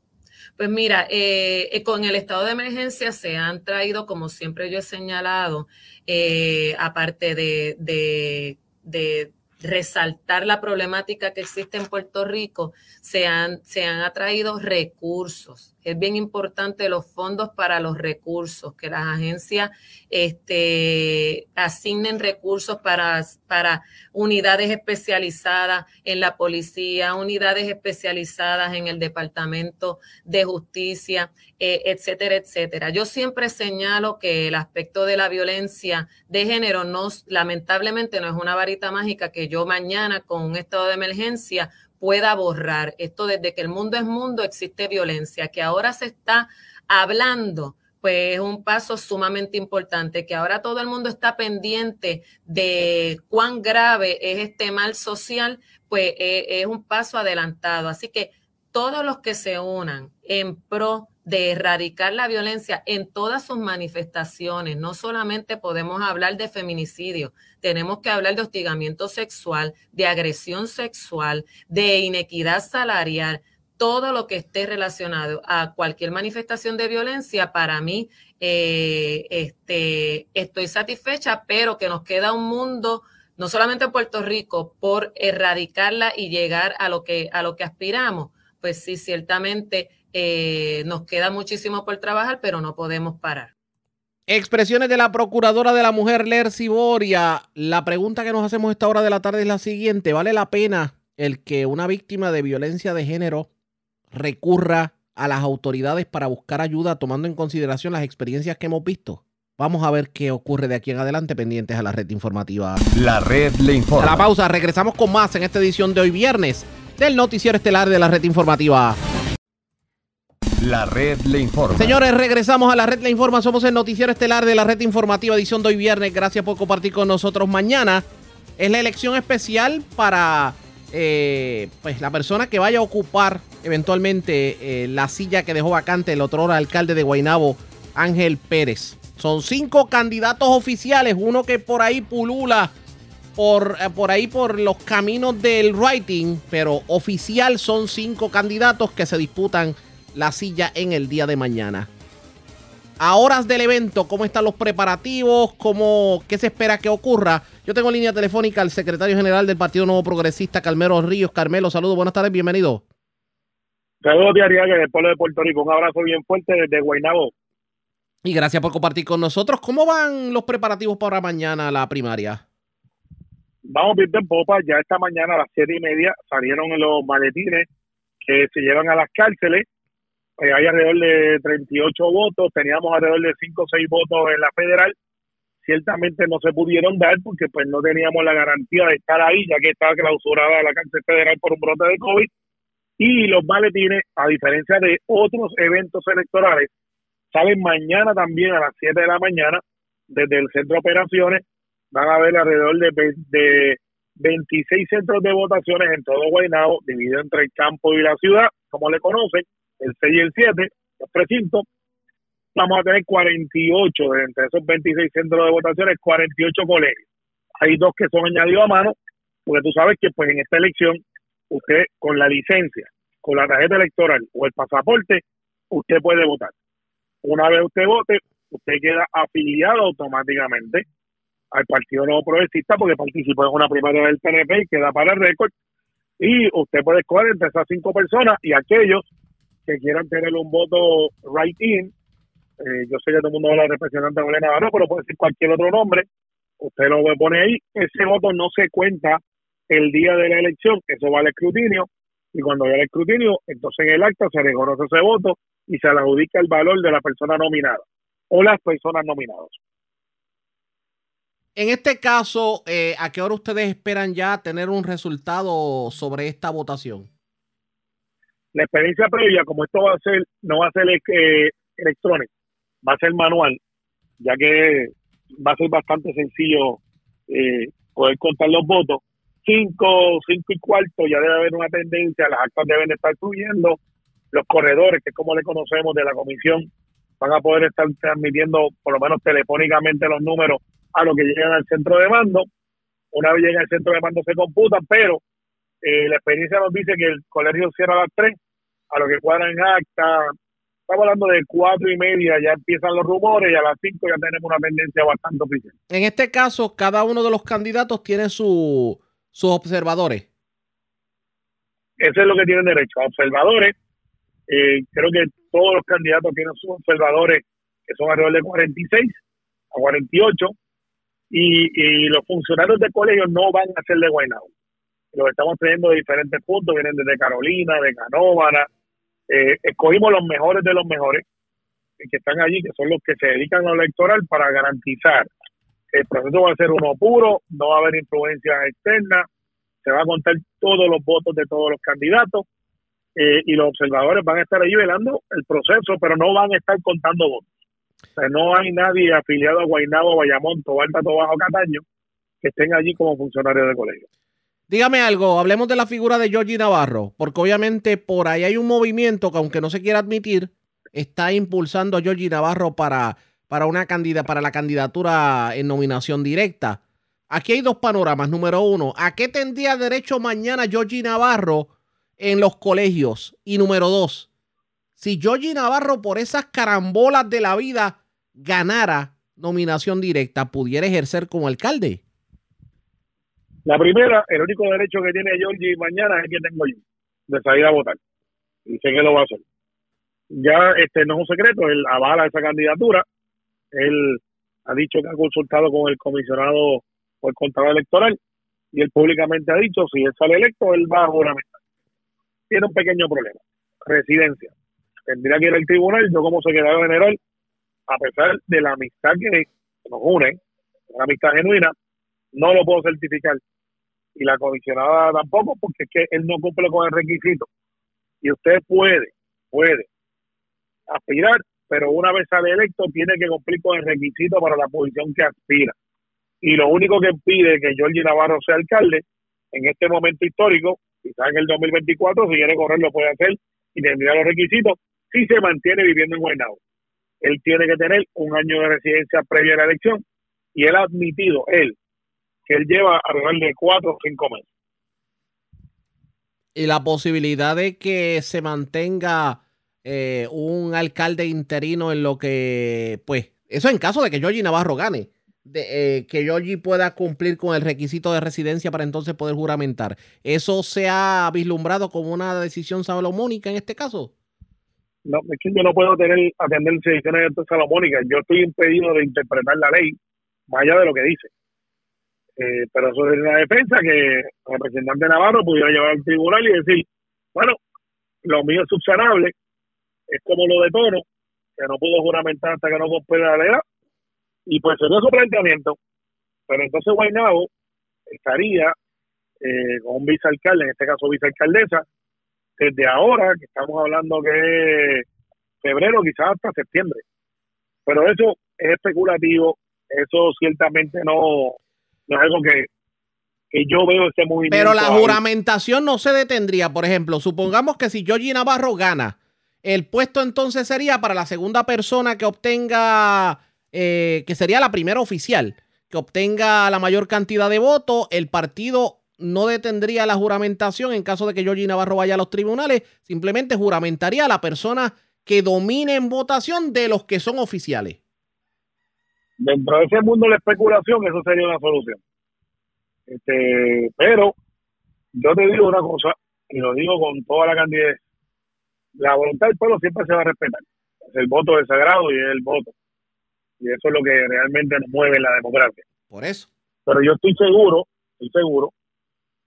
Pues mira, eh, eh, con el estado de emergencia se han traído, como siempre yo he señalado, eh, aparte de, de, de resaltar la problemática que existe en Puerto Rico, se han, se han atraído recursos. Es bien importante los fondos para los recursos, que las agencias este, asignen recursos para, para unidades especializadas en la policía, unidades especializadas en el Departamento de Justicia, eh, etcétera, etcétera. Yo siempre señalo que el aspecto de la violencia de género no, lamentablemente no es una varita mágica que yo mañana con un estado de emergencia pueda borrar. Esto desde que el mundo es mundo existe violencia, que ahora se está hablando, pues es un paso sumamente importante, que ahora todo el mundo está pendiente de cuán grave es este mal social, pues eh, es un paso adelantado. Así que todos los que se unan en pro de erradicar la violencia en todas sus manifestaciones. No solamente podemos hablar de feminicidio, tenemos que hablar de hostigamiento sexual, de agresión sexual, de inequidad salarial, todo lo que esté relacionado a cualquier manifestación de violencia, para mí eh, este, estoy satisfecha, pero que nos queda un mundo, no solamente en Puerto Rico, por erradicarla y llegar a lo que, a lo que aspiramos, pues sí, ciertamente eh, nos queda muchísimo por trabajar, pero no podemos parar. Expresiones de la Procuradora de la Mujer, Lercy Boria. La pregunta que nos hacemos esta hora de la tarde es la siguiente. ¿Vale la pena el que una víctima de violencia de género recurra a las autoridades para buscar ayuda tomando en consideración las experiencias que hemos visto? Vamos a ver qué ocurre de aquí en adelante pendientes a la red informativa. La red le informa. A la pausa, regresamos con más en esta edición de hoy viernes del noticiero estelar de la red informativa. La red le informa. Señores, regresamos a la red le informa. Somos el noticiero estelar de la red informativa edición de hoy viernes. Gracias por compartir con nosotros. Mañana es la elección especial para eh, pues la persona que vaya a ocupar eventualmente eh, la silla que dejó vacante el otro alcalde de Guaynabo, Ángel Pérez. Son cinco candidatos oficiales, uno que por ahí pulula por, eh, por ahí por los caminos del writing, pero oficial son cinco candidatos que se disputan la silla en el día de mañana. A horas del evento, ¿cómo están los preparativos? ¿Cómo, ¿Qué se espera que ocurra? Yo tengo línea telefónica al secretario general del Partido Nuevo Progresista, Carmelo Ríos. Carmelo, saludos, buenas tardes, bienvenido. Saludos, Diaria, del pueblo de Puerto Rico. Un abrazo bien fuerte desde Guaynabo. Y gracias por compartir con nosotros. ¿Cómo van los preparativos para mañana la primaria? Vamos bien en popa. Ya esta mañana a las siete y media salieron los maletines que se llevan a las cárceles eh, hay alrededor de 38 votos, teníamos alrededor de 5 o 6 votos en la federal, ciertamente no se pudieron dar porque pues no teníamos la garantía de estar ahí, ya que estaba clausurada la cárcel federal por un brote de COVID, y los maletines, a diferencia de otros eventos electorales, salen mañana también a las 7 de la mañana desde el centro de operaciones, van a haber alrededor de, de 26 centros de votaciones en todo Guaynabo, dividido entre el campo y la ciudad, como le conocen, el 6 y el 7, los precintos, vamos a tener 48 de entre esos 26 centros de votaciones, 48 colegios. Hay dos que son añadidos a mano, porque tú sabes que pues en esta elección usted con la licencia, con la tarjeta electoral o el pasaporte, usted puede votar. Una vez usted vote, usted queda afiliado automáticamente al Partido Nuevo Progresista porque participó en una primaria del PNP y queda para el récord. Y usted puede escoger entre esas cinco personas y aquellos que quieran tener un voto right-in. eh, yo sé que todo el mundo habla de representante Molina Navarro, pero puede ser cualquier otro nombre. Usted lo pone ahí. Ese voto no se cuenta el día de la elección, eso va al escrutinio. Y cuando vaya al escrutinio, entonces en el acta se reconoce ese voto y se le adjudica el valor de la persona nominada o las personas nominadas. En este caso, eh, ¿a qué hora ustedes esperan ya tener un resultado sobre esta votación? La experiencia previa, como esto va a ser, no va a ser eh, electrónico, va a ser manual, ya que va a ser bastante sencillo eh, poder contar los votos. Cinco, cinco y cuarto ya debe haber una tendencia, las actas deben estar fluyendo, los corredores, que es como le conocemos de la comisión, van a poder estar transmitiendo por lo menos telefónicamente los números a lo que llegan al centro de mando. Una vez llega al centro de mando se computan, pero eh, la experiencia nos dice que el colegio cierra a las 3, a lo que cuadran acta. Estamos hablando de cuatro y media, ya empiezan los rumores y a las 5 ya tenemos una tendencia bastante oficial. En este caso, cada uno de los candidatos tiene su, sus observadores. Eso es lo que tienen derecho, a observadores. Eh, creo que todos los candidatos tienen sus observadores, que son alrededor de 46 a 48, y, y los funcionarios de colegio no van a ser de Guaynabo. Los estamos trayendo de diferentes puntos, vienen desde Carolina, de Canóvana. Eh, escogimos los mejores de los mejores eh, que están allí, que son los que se dedican a lo electoral para garantizar que el proceso va a ser uno puro, no va a haber influencias externas, se va a contar todos los votos de todos los candidatos eh, y los observadores van a estar ahí velando el proceso, pero no van a estar contando votos. O sea, no hay nadie afiliado a Guaynabo, Bayamón, Tobalta, Tobajo, Cataño que estén allí como funcionarios de colegio. Dígame algo, hablemos de la figura de Georgie Navarro, porque obviamente por ahí hay un movimiento que aunque no se quiera admitir, está impulsando a Georgie Navarro para, para, una candida, para la candidatura en nominación directa. Aquí hay dos panoramas. Número uno, ¿a qué tendría derecho mañana Georgie Navarro en los colegios? Y número dos, si Georgie Navarro por esas carambolas de la vida ganara nominación directa, ¿pudiera ejercer como alcalde? La primera, el único derecho que tiene Georgie mañana es el que tengo yo, de salir a votar. Y sé que lo va a hacer. Ya este no es un secreto, él avala esa candidatura. Él ha dicho que ha consultado con el comisionado o el contador electoral y él públicamente ha dicho si él sale electo, él va a juramentar. Tiene un pequeño problema, residencia. Tendría que ir al tribunal, yo como secretario general, a pesar de la amistad que nos une, una amistad genuina, no lo puedo certificar. Y la comisionada tampoco, porque es que él no cumple con el requisito. Y usted puede, puede aspirar, pero una vez sale electo, tiene que cumplir con el requisito para la posición que aspira. Y lo único que pide que Jorge Navarro sea alcalde en este momento histórico, quizás en el 2024, si quiere correr, lo puede hacer y tendría los requisitos, si se mantiene viviendo en Guaynabo. Él tiene que tener un año de residencia previa a la elección y él ha admitido, él, que él lleva alrededor de cuatro o cinco meses. Y la posibilidad de que se mantenga eh, un alcalde interino en lo que, pues, eso en caso de que Georgie Navarro gane, de, eh, que Georgie pueda cumplir con el requisito de residencia para entonces poder juramentar. ¿Eso se ha vislumbrado como una decisión salomónica en este caso? No, es que yo no puedo tener atender decisiones salomónicas. Yo estoy impedido de interpretar la ley más allá de lo que dice. Eh, pero eso es una defensa que el representante Navarro pudiera llevar al tribunal y decir, bueno, lo mío es subsanable, es como lo de Toro, que no pudo juramentar hasta que no completa la edad, y pues sería su planteamiento. Pero entonces Guaynabo estaría eh, con un vicealcalde, en este caso vicealcaldesa, desde ahora, que estamos hablando que es febrero, quizás hasta septiembre. Pero eso es especulativo, eso ciertamente no, no es algo que, que yo veo ese movimiento. Pero la ahí. juramentación no se detendría. Por ejemplo, supongamos que si Georgie Navarro gana El puesto entonces sería para la segunda persona que obtenga, eh, que sería la primera oficial, que obtenga la mayor cantidad de votos. El partido no detendría la juramentación en caso de que Georgie Navarro vaya a los tribunales, simplemente juramentaría a la persona que domine en votación de los que son oficiales. Dentro de ese mundo de la especulación, eso sería una solución. Este, pero yo te digo una cosa, y lo digo con toda la candidez, la voluntad del pueblo siempre se va a respetar. El voto es sagrado y es el voto. Y eso es lo que realmente nos mueve en la democracia. Por eso. Pero yo estoy seguro, estoy seguro,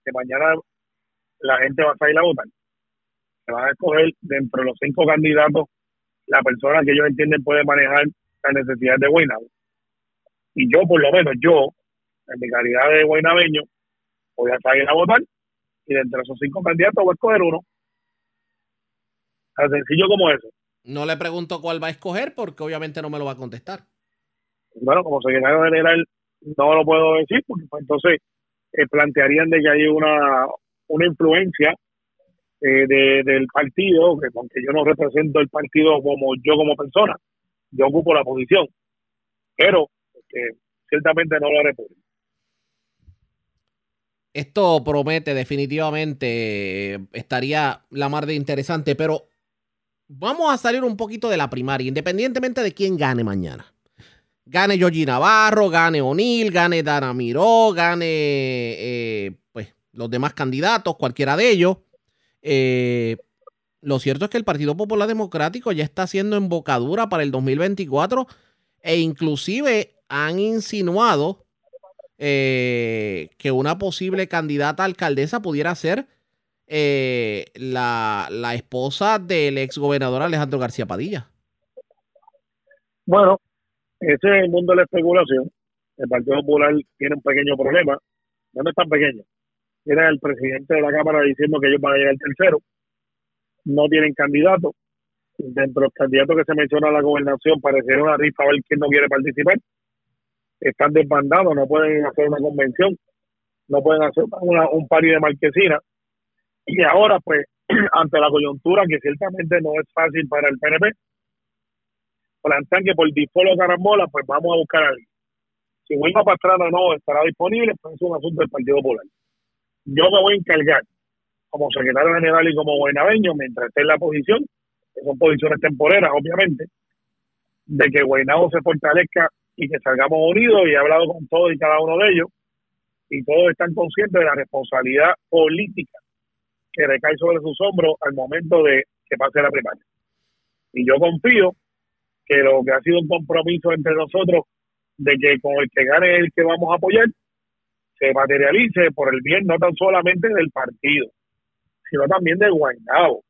que mañana la gente va a salir a votar. Se van a escoger dentro de los cinco candidatos la persona que ellos entienden puede manejar las necesidades de Guaynabo. Y yo, por lo menos, yo, en mi calidad de guaynabeño, voy a salir a votar y de esos cinco candidatos voy a escoger uno. Tan sencillo como eso. No le pregunto cuál va a escoger porque obviamente no me lo va a contestar. Bueno, como secretario general no lo puedo decir porque pues, entonces eh, plantearían de que hay una, una influencia eh, de, del partido, que aunque yo no represento el partido como yo como persona, yo ocupo la posición, pero ciertamente no lo haré público. Esto promete definitivamente, eh, estaría la mar de interesante, pero vamos a salir un poquito de la primaria, independientemente de quién gane mañana. Gane Yogi Navarro, gane O'Neill, gane Dana Miró, gane eh, pues, los demás candidatos, cualquiera de ellos. Eh, lo cierto es que el Partido Popular Democrático ya está haciendo embocadura para el 2024 e inclusive han insinuado eh, que una posible candidata a alcaldesa pudiera ser eh, la, la, esposa del ex gobernador Alejandro García Padilla. Bueno, ese es el mundo de la especulación. El Partido Popular tiene un pequeño problema, no es tan pequeño. Tiene el presidente de la Cámara diciendo que ellos van a llegar tercero, no tienen candidato. Dentro de los candidatos que se menciona a la gobernación, pareciera una rifa a ver quién no quiere participar están desbandados, no pueden hacer una convención, no pueden hacer un pari de marquesina. Y ahora, pues, *clears throat* ante la coyuntura, que ciertamente no es fácil para el PNP, plantean que por default o carambola, pues vamos a buscar a alguien. Si Wilma Pastrana no estará disponible, pues es un asunto del Partido Popular. Yo me voy a encargar, como secretario general y como buenaveño, mientras esté en la posición, que son posiciones temporeras, obviamente, de que Guaynabo se fortalezca y que salgamos unidos y he hablado con todos y cada uno de ellos y todos están conscientes de la responsabilidad política que recae sobre sus hombros al momento de que pase la primaria. Y yo confío que lo que ha sido un compromiso entre nosotros de que con el que gane el que vamos a apoyar se materialice por el bien no tan solamente del partido, sino también de Guaynabo.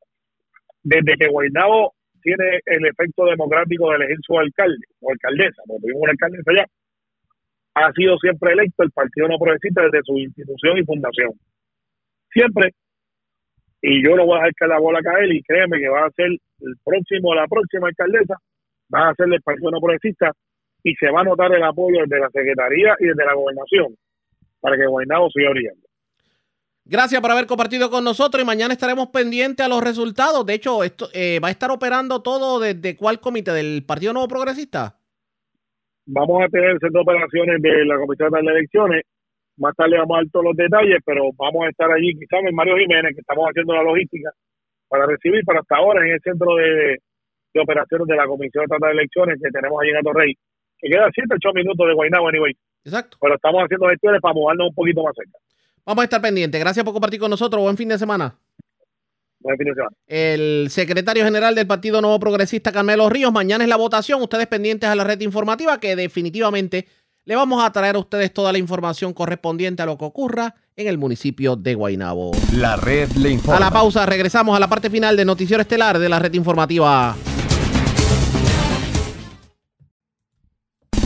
Desde que Guaynabo tiene el efecto democrático de elegir su alcalde o alcaldesa, porque tuvimos una alcaldesa allá, ha sido siempre electo el Partido No Progresista desde su institución y fundación. Siempre. Y yo no voy a dejar la bola caer y créeme que va a ser el próximo, la próxima alcaldesa, va a ser el Partido No Progresista y se va a notar el apoyo desde la Secretaría y desde la Gobernación para que Guaynabo siga brillando. Gracias por haber compartido con nosotros y mañana estaremos pendientes a los resultados. De hecho, esto eh, va a estar operando todo desde cuál comité, del Partido Nuevo Progresista. Vamos a tener centro de operaciones de la Comisión de Elecciones. Más tarde vamos a dar todos los detalles, pero vamos a estar allí quizás en Mario Jiménez, que estamos haciendo la logística para recibir, para hasta ahora en el centro de, de operaciones de la Comisión de Elecciones que tenemos allí en Atorrey, que queda 7 8 minutos de Guaynabo, anyway. Exacto. Pero estamos haciendo gestiones para movernos un poquito más cerca. Vamos a estar pendientes. Gracias por compartir con nosotros. Buen fin de semana. Buen fin de semana. El secretario general del Partido Nuevo Progresista, Carmelo Ríos. Mañana es la votación. Ustedes pendientes a la red informativa que definitivamente le vamos a traer a ustedes toda la información correspondiente a lo que ocurra en el municipio de Guaynabo. La red le informa. A la pausa, regresamos a la parte final del noticiero estelar de la red informativa.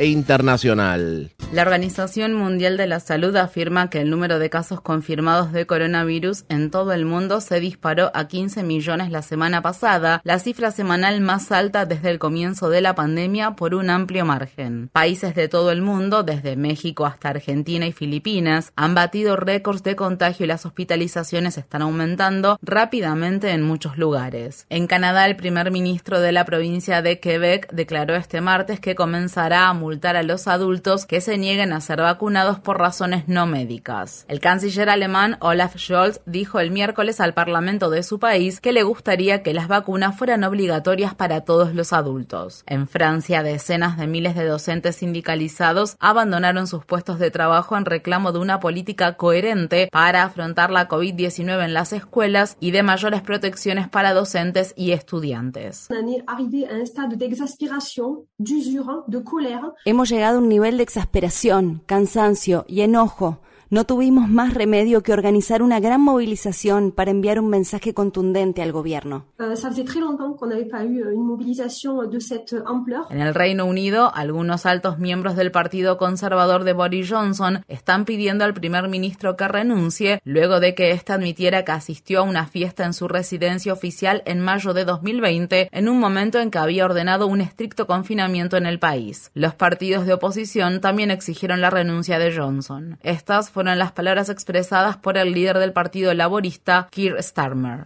e internacional. La Organización Mundial de la Salud afirma que el número de casos confirmados de coronavirus en todo el mundo se disparó a 15 millones la semana pasada, la cifra semanal más alta desde el comienzo de la pandemia por un amplio margen. Países de todo el mundo, desde México hasta Argentina y Filipinas, han batido récords de contagio y las hospitalizaciones están aumentando rápidamente en muchos lugares. En Canadá, el primer ministro de la provincia de Quebec declaró este martes que comenzará a multar a los adultos que se nieguen a ser vacunados por razones no médicas. El canciller alemán Olaf Scholz dijo el miércoles al Parlamento de su país que le gustaría que las vacunas fueran obligatorias para todos los adultos. En Francia, decenas de miles de docentes sindicalizados abandonaron sus puestos de trabajo en reclamo de una política coherente para afrontar la COVID-19 en las escuelas y de mayores protecciones para docentes y estudiantes. Hemos llegado a un nivel de exasperación, cansancio y enojo no tuvimos más remedio que organizar una gran movilización para enviar un mensaje contundente al gobierno. En el Reino Unido, algunos altos miembros del Partido Conservador de Boris Johnson están pidiendo al primer ministro que renuncie luego de que éste admitiera que asistió a una fiesta en su residencia oficial en mayo de 2020, en un momento en que había ordenado un estricto confinamiento en el país. Los partidos de oposición también exigieron la renuncia de Johnson. Estas fueron las palabras expresadas por el líder del Partido Laborista, Keir Starmer.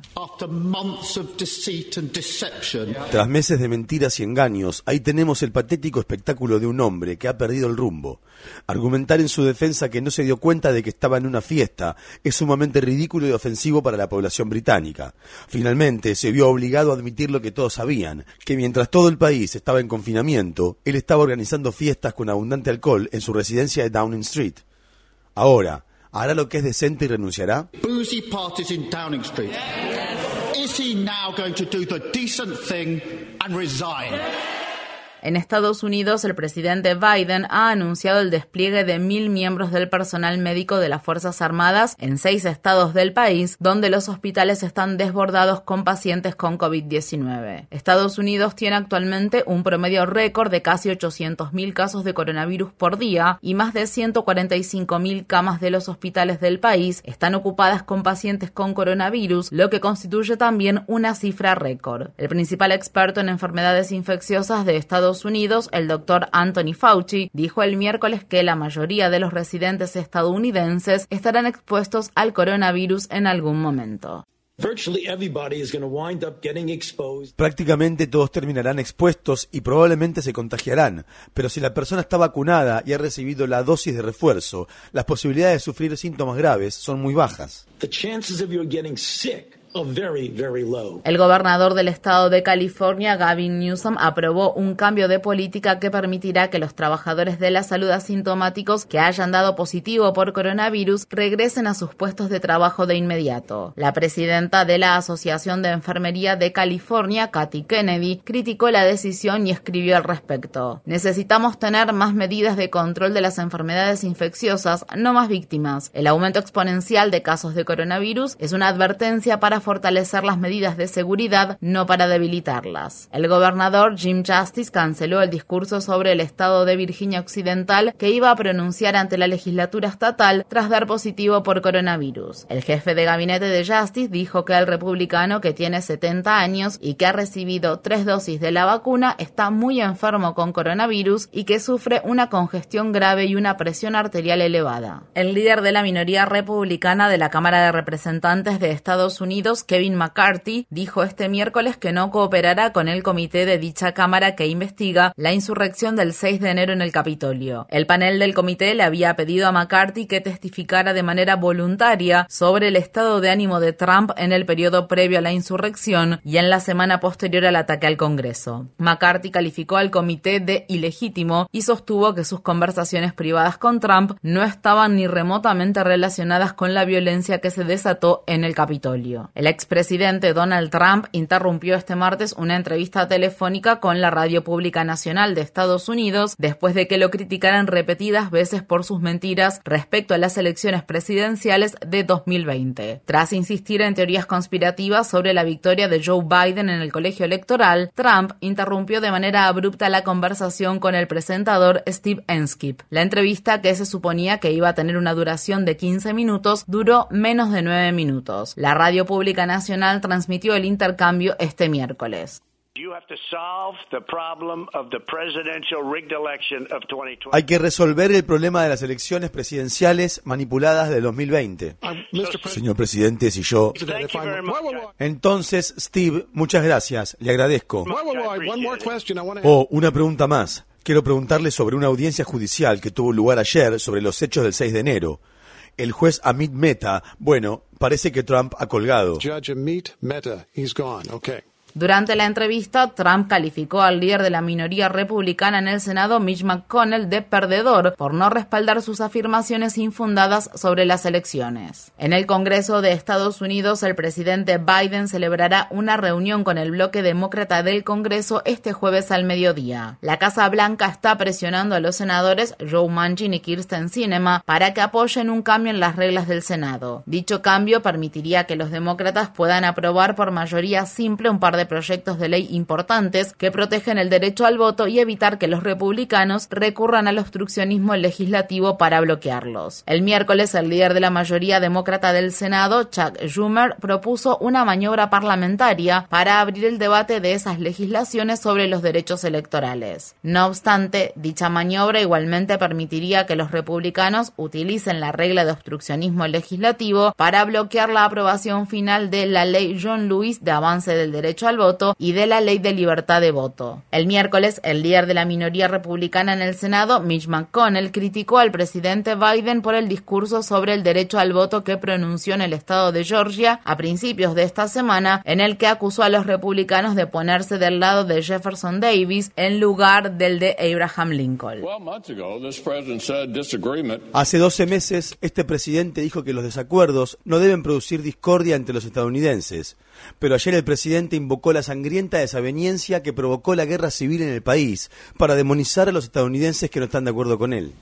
Tras meses de mentiras y engaños, ahí tenemos el patético espectáculo de un hombre que ha perdido el rumbo. Argumentar en su defensa que no se dio cuenta de que estaba en una fiesta es sumamente ridículo y ofensivo para la población británica. Finalmente, se vio obligado a admitir lo que todos sabían, que mientras todo el país estaba en confinamiento, él estaba organizando fiestas con abundante alcohol en su residencia de Downing Street. Ahora, ¿hará lo que es decente y renunciará? Boozy parties in Downing Street. Is he now going to do the decent thing and resign? En Estados Unidos, el presidente Biden ha anunciado el despliegue de mil miembros del personal médico de las Fuerzas Armadas en seis estados del país, donde los hospitales están desbordados con pacientes con COVID-19. Estados Unidos tiene actualmente un promedio récord de casi 800.000 casos de coronavirus por día y más de 145.000 camas de los hospitales del país están ocupadas con pacientes con coronavirus, lo que constituye también una cifra récord. El principal experto en enfermedades infecciosas de Estados Unidos, el doctor Anthony Fauci, dijo el miércoles que la mayoría de los residentes estadounidenses estarán expuestos al coronavirus en algún momento. Prácticamente todos terminarán expuestos y probablemente se contagiarán, pero si la persona está vacunada y ha recibido la dosis de refuerzo, las posibilidades de sufrir síntomas graves son muy bajas. El gobernador del estado de California, Gavin Newsom, aprobó un cambio de política que permitirá que los trabajadores de la salud asintomáticos que hayan dado positivo por coronavirus regresen a sus puestos de trabajo de inmediato. La presidenta de la Asociación de Enfermería de California, Kathy Kennedy, criticó la decisión y escribió al respecto. Necesitamos tener más medidas de control de las enfermedades infecciosas, no más víctimas. El aumento exponencial de casos de coronavirus es una advertencia para fortalecer las medidas de seguridad, no para debilitarlas. El gobernador Jim Justice canceló el discurso sobre el estado de Virginia Occidental que iba a pronunciar ante la legislatura estatal tras dar positivo por coronavirus. El jefe de gabinete de Justice dijo que el republicano que tiene 70 años y que ha recibido tres dosis de la vacuna está muy enfermo con coronavirus y que sufre una congestión grave y una presión arterial elevada. El líder de la minoría republicana de la Cámara de Representantes de Estados Unidos Kevin McCarthy, dijo este miércoles que no cooperará con el comité de dicha Cámara que investiga la insurrección del 6 de enero en el Capitolio. El panel del comité le había pedido a McCarthy que testificara de manera voluntaria sobre el estado de ánimo de Trump en el periodo previo a la insurrección y en la semana posterior al ataque al Congreso. McCarthy calificó al comité de ilegítimo y sostuvo que sus conversaciones privadas con Trump no estaban ni remotamente relacionadas con la violencia que se desató en el Capitolio. El El expresidente Donald Trump interrumpió este martes una entrevista telefónica con la Radio Pública Nacional de Estados Unidos después de que lo criticaran repetidas veces por sus mentiras respecto a las elecciones presidenciales de 2020. Tras insistir en teorías conspirativas sobre la victoria de Joe Biden en el colegio electoral, Trump interrumpió de manera abrupta la conversación con el presentador Steve Enskip. La entrevista, que se suponía que iba a tener una duración de 15 minutos, duró menos de 9 minutos. La Radio Pública Nacional transmitió el intercambio este miércoles. Hay que resolver el problema de las elecciones presidenciales manipuladas de 2020. Señor presidente, si yo... Entonces, Steve, muchas gracias, le agradezco. Oh, una pregunta más. Quiero preguntarle sobre una audiencia judicial que tuvo lugar ayer sobre los hechos del 6 de enero. El juez Amit Mehta, bueno, parece que Trump ha colgado. Durante la entrevista, Trump calificó al líder de la minoría republicana en el Senado, Mitch McConnell, de perdedor por no respaldar sus afirmaciones infundadas sobre las elecciones. En el Congreso de Estados Unidos, el presidente Biden celebrará una reunión con el bloque demócrata del Congreso este jueves al mediodía. La Casa Blanca está presionando a los senadores Joe Manchin y Kirsten Sinema para que apoyen un cambio en las reglas del Senado. Dicho cambio permitiría que los demócratas puedan aprobar por mayoría simple un par de proyectos de ley importantes que protegen el derecho al voto y evitar que los republicanos recurran al obstruccionismo legislativo para bloquearlos. El miércoles, el líder de la mayoría demócrata del Senado, Chuck Schumer, propuso una maniobra parlamentaria para abrir el debate de esas legislaciones sobre los derechos electorales. No obstante, dicha maniobra igualmente permitiría que los republicanos utilicen la regla de obstruccionismo legislativo para bloquear la aprobación final de la ley John Lewis de avance del derecho al voto y de la ley de libertad de voto. El miércoles, el líder de la minoría republicana en el Senado, Mitch McConnell, criticó al presidente Biden por el discurso sobre el derecho al voto que pronunció en el estado de Georgia a principios de esta semana, en el que acusó a los republicanos de ponerse del lado de Jefferson Davis en lugar del de Abraham Lincoln. Hace 12 meses, este presidente dijo que los desacuerdos no deben producir discordia entre los estadounidenses, pero ayer el presidente invocó la sangrienta desaveniencia que provocó la guerra civil en el país para demonizar a los estadounidenses que no están de acuerdo con él.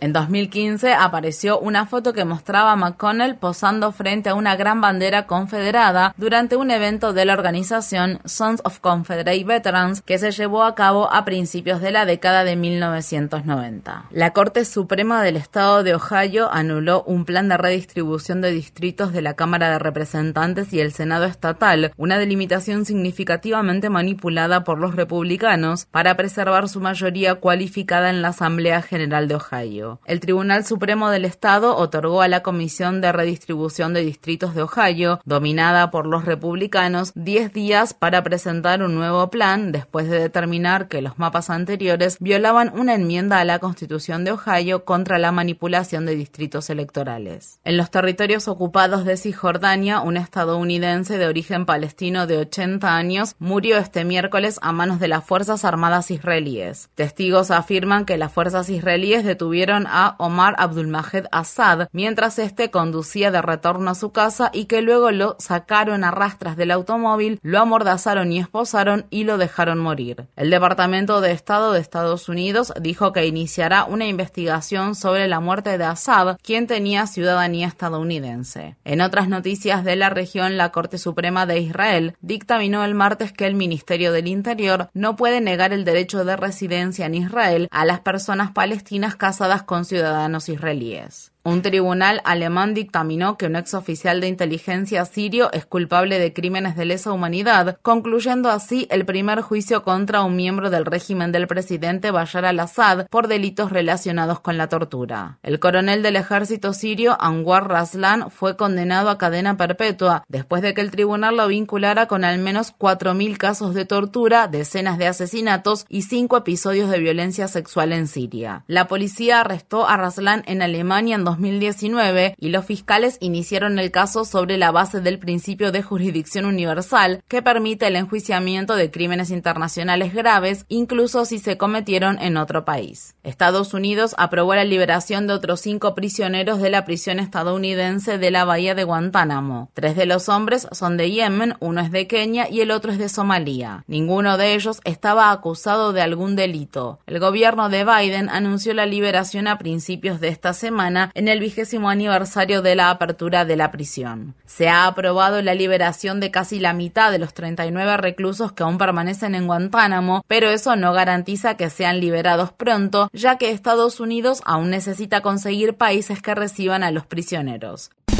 En 2015 apareció una foto que mostraba a McConnell posando frente a una gran bandera confederada durante un evento de la organización Sons of Confederate Veterans que se llevó a cabo a principios de la década de 1990. La Corte Suprema del Estado de Ohio anuló un plan de redistribución de distritos de la Cámara de Representantes y el Senado estatal, una delimitación significativamente manipulada por los republicanos para preservar su mayoría cualificada en la Asamblea General de Ohio. El Tribunal Supremo del Estado otorgó a la Comisión de Redistribución de Distritos de Ohio, dominada por los republicanos, 10 días para presentar un nuevo plan después de determinar que los mapas anteriores violaban una enmienda a la Constitución de Ohio contra la manipulación de distritos electorales. En los territorios ocupados de Cisjordania, un estadounidense de origen palestino de 80 años murió este miércoles a manos de las Fuerzas Armadas israelíes. Testigos afirman que las fuerzas israelíes detuvieron a Omar Abdulmahed Assad mientras este conducía de retorno a su casa y que luego lo sacaron a rastras del automóvil, lo amordazaron y esposaron y lo dejaron morir. El Departamento de Estado de Estados Unidos dijo que iniciará una investigación sobre la muerte de Assad, quien tenía ciudadanía estadounidense. En otras noticias de la región, la Corte Suprema de Israel dictaminó el martes que el Ministerio del Interior no puede negar el derecho de residencia en Israel a las personas palestinas casadas con ciudadanos israelíes. Un tribunal alemán dictaminó que un ex oficial de inteligencia sirio es culpable de crímenes de lesa humanidad, concluyendo así el primer juicio contra un miembro del régimen del presidente Bashar al-Assad por delitos relacionados con la tortura. El coronel del ejército sirio, Anwar Raslan, fue condenado a cadena perpetua después de que el tribunal lo vinculara con al menos 4.000 casos de tortura, decenas de asesinatos y cinco episodios de violencia sexual en Siria. La policía arrestó a Raslan en Alemania en 2019 y los fiscales iniciaron el caso sobre la base del principio de jurisdicción universal que permite el enjuiciamiento de crímenes internacionales graves, incluso si se cometieron en otro país. Estados Unidos aprobó la liberación de otros cinco prisioneros de la prisión estadounidense de la bahía de Guantánamo. Tres de los hombres son de Yemen, uno es de Kenia y el otro es de Somalia. Ninguno de ellos estaba acusado de algún delito. El gobierno de Biden anunció la liberación a principios de esta semana en el vigésimo aniversario de la apertura de la prisión. Se ha aprobado la liberación de casi la mitad de los 39 reclusos que aún permanecen en Guantánamo, pero eso no garantiza que sean liberados pronto, ya que Estados Unidos aún necesita conseguir países que reciban a los prisioneros.